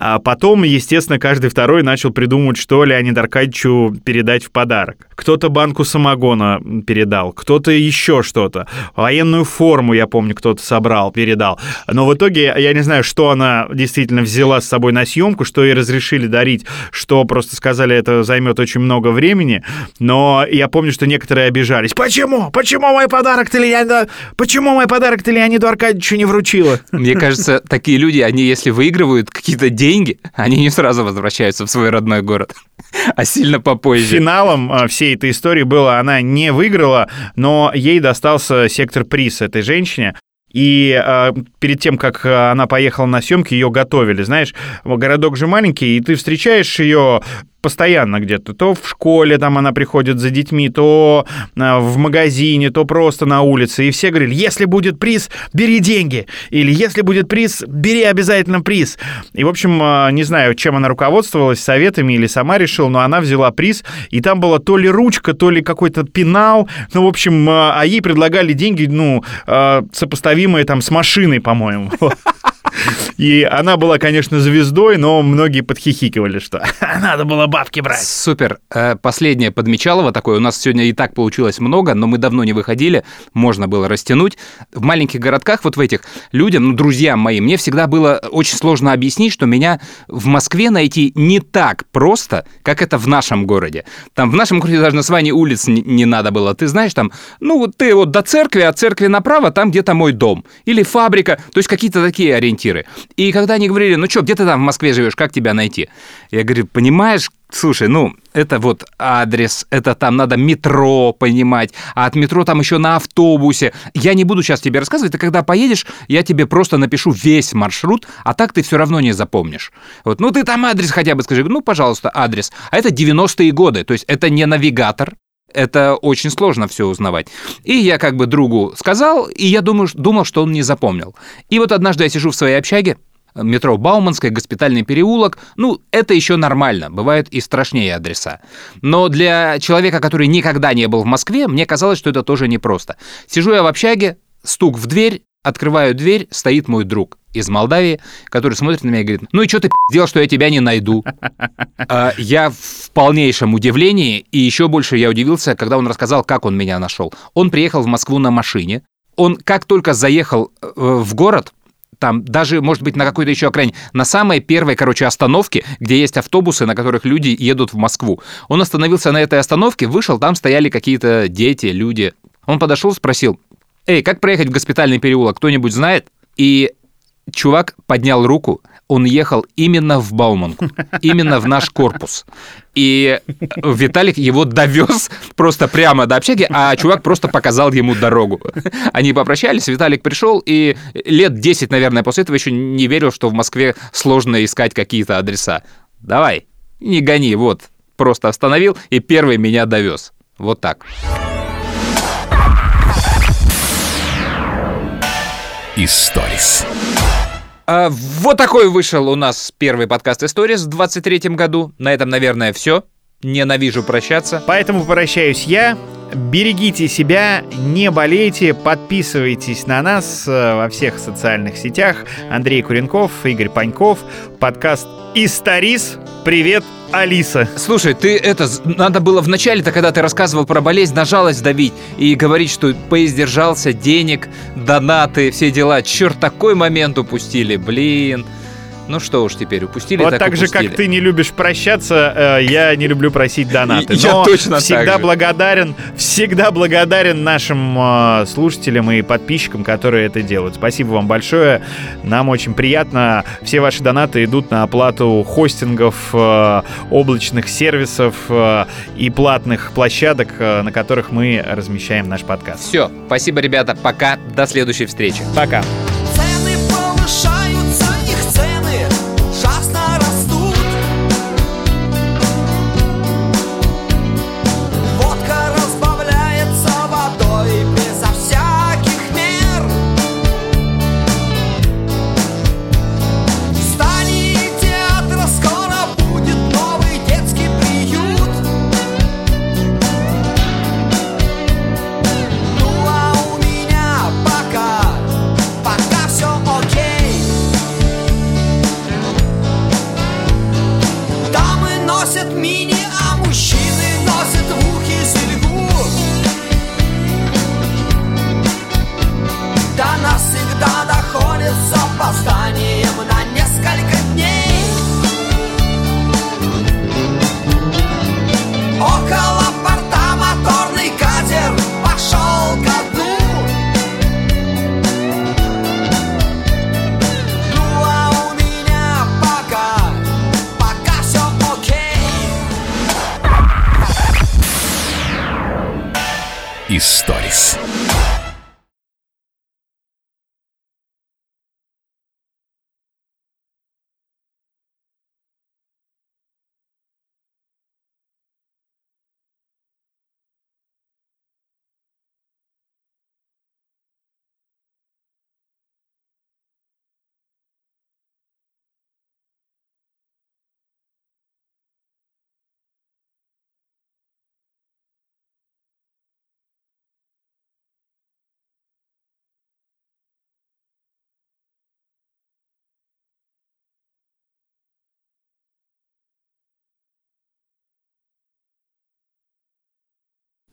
А потом, естественно, каждый второй начал придумывать, что Леониду Аркадьевичу передать в подарок. Кто-то банку самогона передал, кто-то еще что-то. Военную форму, я помню, кто-то собрал, передал. Но в итоге, я не знаю, что она действительно взяла с собой на съемку, что ей разрешили дарить, что просто сказали, это займет очень много времени. Но я помню, что некоторые обижались. Почему? Почему мой подарок ты Леониду... Почему мой подарок ты Леониду Аркадьевичу не вручила? Мне кажется, такие люди, они если выигрывают какие-то деньги, деньги, они не сразу возвращаются в свой родной город, [laughs] а сильно попозже. Финалом а, всей этой истории было, она не выиграла, но ей достался сектор приз этой женщине. И э, перед тем, как она поехала на съемки, ее готовили. Знаешь, городок же маленький, и ты встречаешь ее постоянно где-то. То в школе там она приходит за детьми, то а, в магазине, то просто на улице. И все говорили, если будет приз, бери деньги. Или если будет приз, бери обязательно приз. И, в общем, а, не знаю, чем она руководствовалась, советами или сама решила, но она взяла приз, и там была то ли ручка, то ли какой-то пенал. Ну, в общем, а, а ей предлагали деньги, ну, сопоставимые там с машиной, по-моему. [laughs] И она была, конечно, звездой, но многие подхихикивали, что [laughs] надо было бабки брать. Супер. Э, последнее подмечалово такое. У нас сегодня и так получилось много, но мы давно не выходили, можно было растянуть. В маленьких городках, вот в этих, людям, ну, друзьям моим, мне всегда было очень сложно объяснить, что меня в Москве найти не так просто, как это в нашем городе. Там в нашем городе даже название улиц не, не надо было. Ты знаешь, там, ну, ты вот до церкви, от церкви направо, там где-то мой дом. Или фабрика. То есть какие-то такие ориентиры. И когда они говорили, ну что, где ты там в Москве живешь, как тебя найти? Я говорю, понимаешь, Слушай, ну, это вот адрес, это там надо метро понимать, а от метро там еще на автобусе. Я не буду сейчас тебе рассказывать, ты когда поедешь, я тебе просто напишу весь маршрут, а так ты все равно не запомнишь. Вот, ну ты там адрес хотя бы скажи, ну, пожалуйста, адрес. А это 90-е годы, то есть это не навигатор, это очень сложно все узнавать. И я как бы другу сказал, и я думаю, думал, что он не запомнил. И вот однажды я сижу в своей общаге, Метро Бауманская, Госпитальный переулок. Ну, это еще нормально. Бывают и страшнее адреса. Но для человека, который никогда не был в Москве, мне казалось, что это тоже непросто. Сижу я в общаге, стук в дверь, открываю дверь, стоит мой друг из Молдавии, который смотрит на меня и говорит, ну и что ты сделал, что я тебя не найду? [laughs] А, я в полнейшем удивлении, и еще больше я удивился, когда он рассказал, как он меня нашел. Он приехал в Москву на машине, он как только заехал э, в город, там даже, может быть, на какой-то еще окраине, на самой первой, короче, остановке, где есть автобусы, на которых люди едут в Москву. Он остановился на этой остановке, вышел, там стояли какие-то дети, люди. Он подошел, спросил, эй, как проехать в госпитальный переулок, кто-нибудь знает? И чувак поднял руку, он ехал именно в Бауманку, именно в наш корпус. И Виталик его довез просто прямо до общаги, а чувак просто показал ему дорогу. Они попрощались, Виталик пришел, и лет 10, наверное, после этого еще не верил, что в Москве сложно искать какие-то адреса. Давай, не гони, вот. Просто остановил и первый меня довез. Вот так. Историс. А, вот такой вышел у нас первый подкаст Историс в 23 году. На этом, наверное, все. Ненавижу прощаться. Поэтому прощаюсь я. Берегите себя, не болейте, подписывайтесь на нас э, во всех социальных сетях. Андрей Куренков, Игорь Паньков, подкаст «Историс». Привет, Алиса. Слушай, ты это, надо было в начале-то, когда ты рассказывал про болезнь, на жалость давить и говорить, что поиздержался, денег, донаты, все дела. Черт, такой момент упустили, блин. Ну что уж теперь, упустили, Вот так так же, упустили. как ты не любишь прощаться, э, я не люблю просить донаты. Я Но точно так всегда же. благодарен, всегда благодарен нашим э, слушателям и подписчикам, которые это делают. Спасибо вам большое. Нам очень приятно. Все ваши донаты идут на оплату хостингов, э, облачных сервисов э, и платных площадок, э, на которых мы размещаем наш подкаст. Все, спасибо, ребята, пока, до следующей встречи. Пока.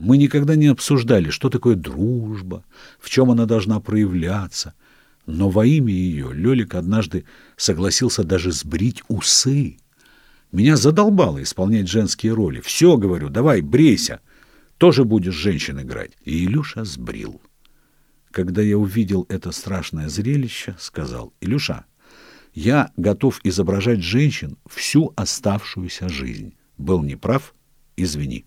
Мы никогда не обсуждали, что такое дружба, в чем она должна проявляться. Но во имя ее Лелик однажды согласился даже сбрить усы. Меня задолбало исполнять женские роли. Все, говорю, давай, брейся. Тоже будешь женщин играть. И Илюша сбрил. Когда я увидел это страшное зрелище, сказал, Илюша, я готов изображать женщин всю оставшуюся жизнь. Был неправ, извини.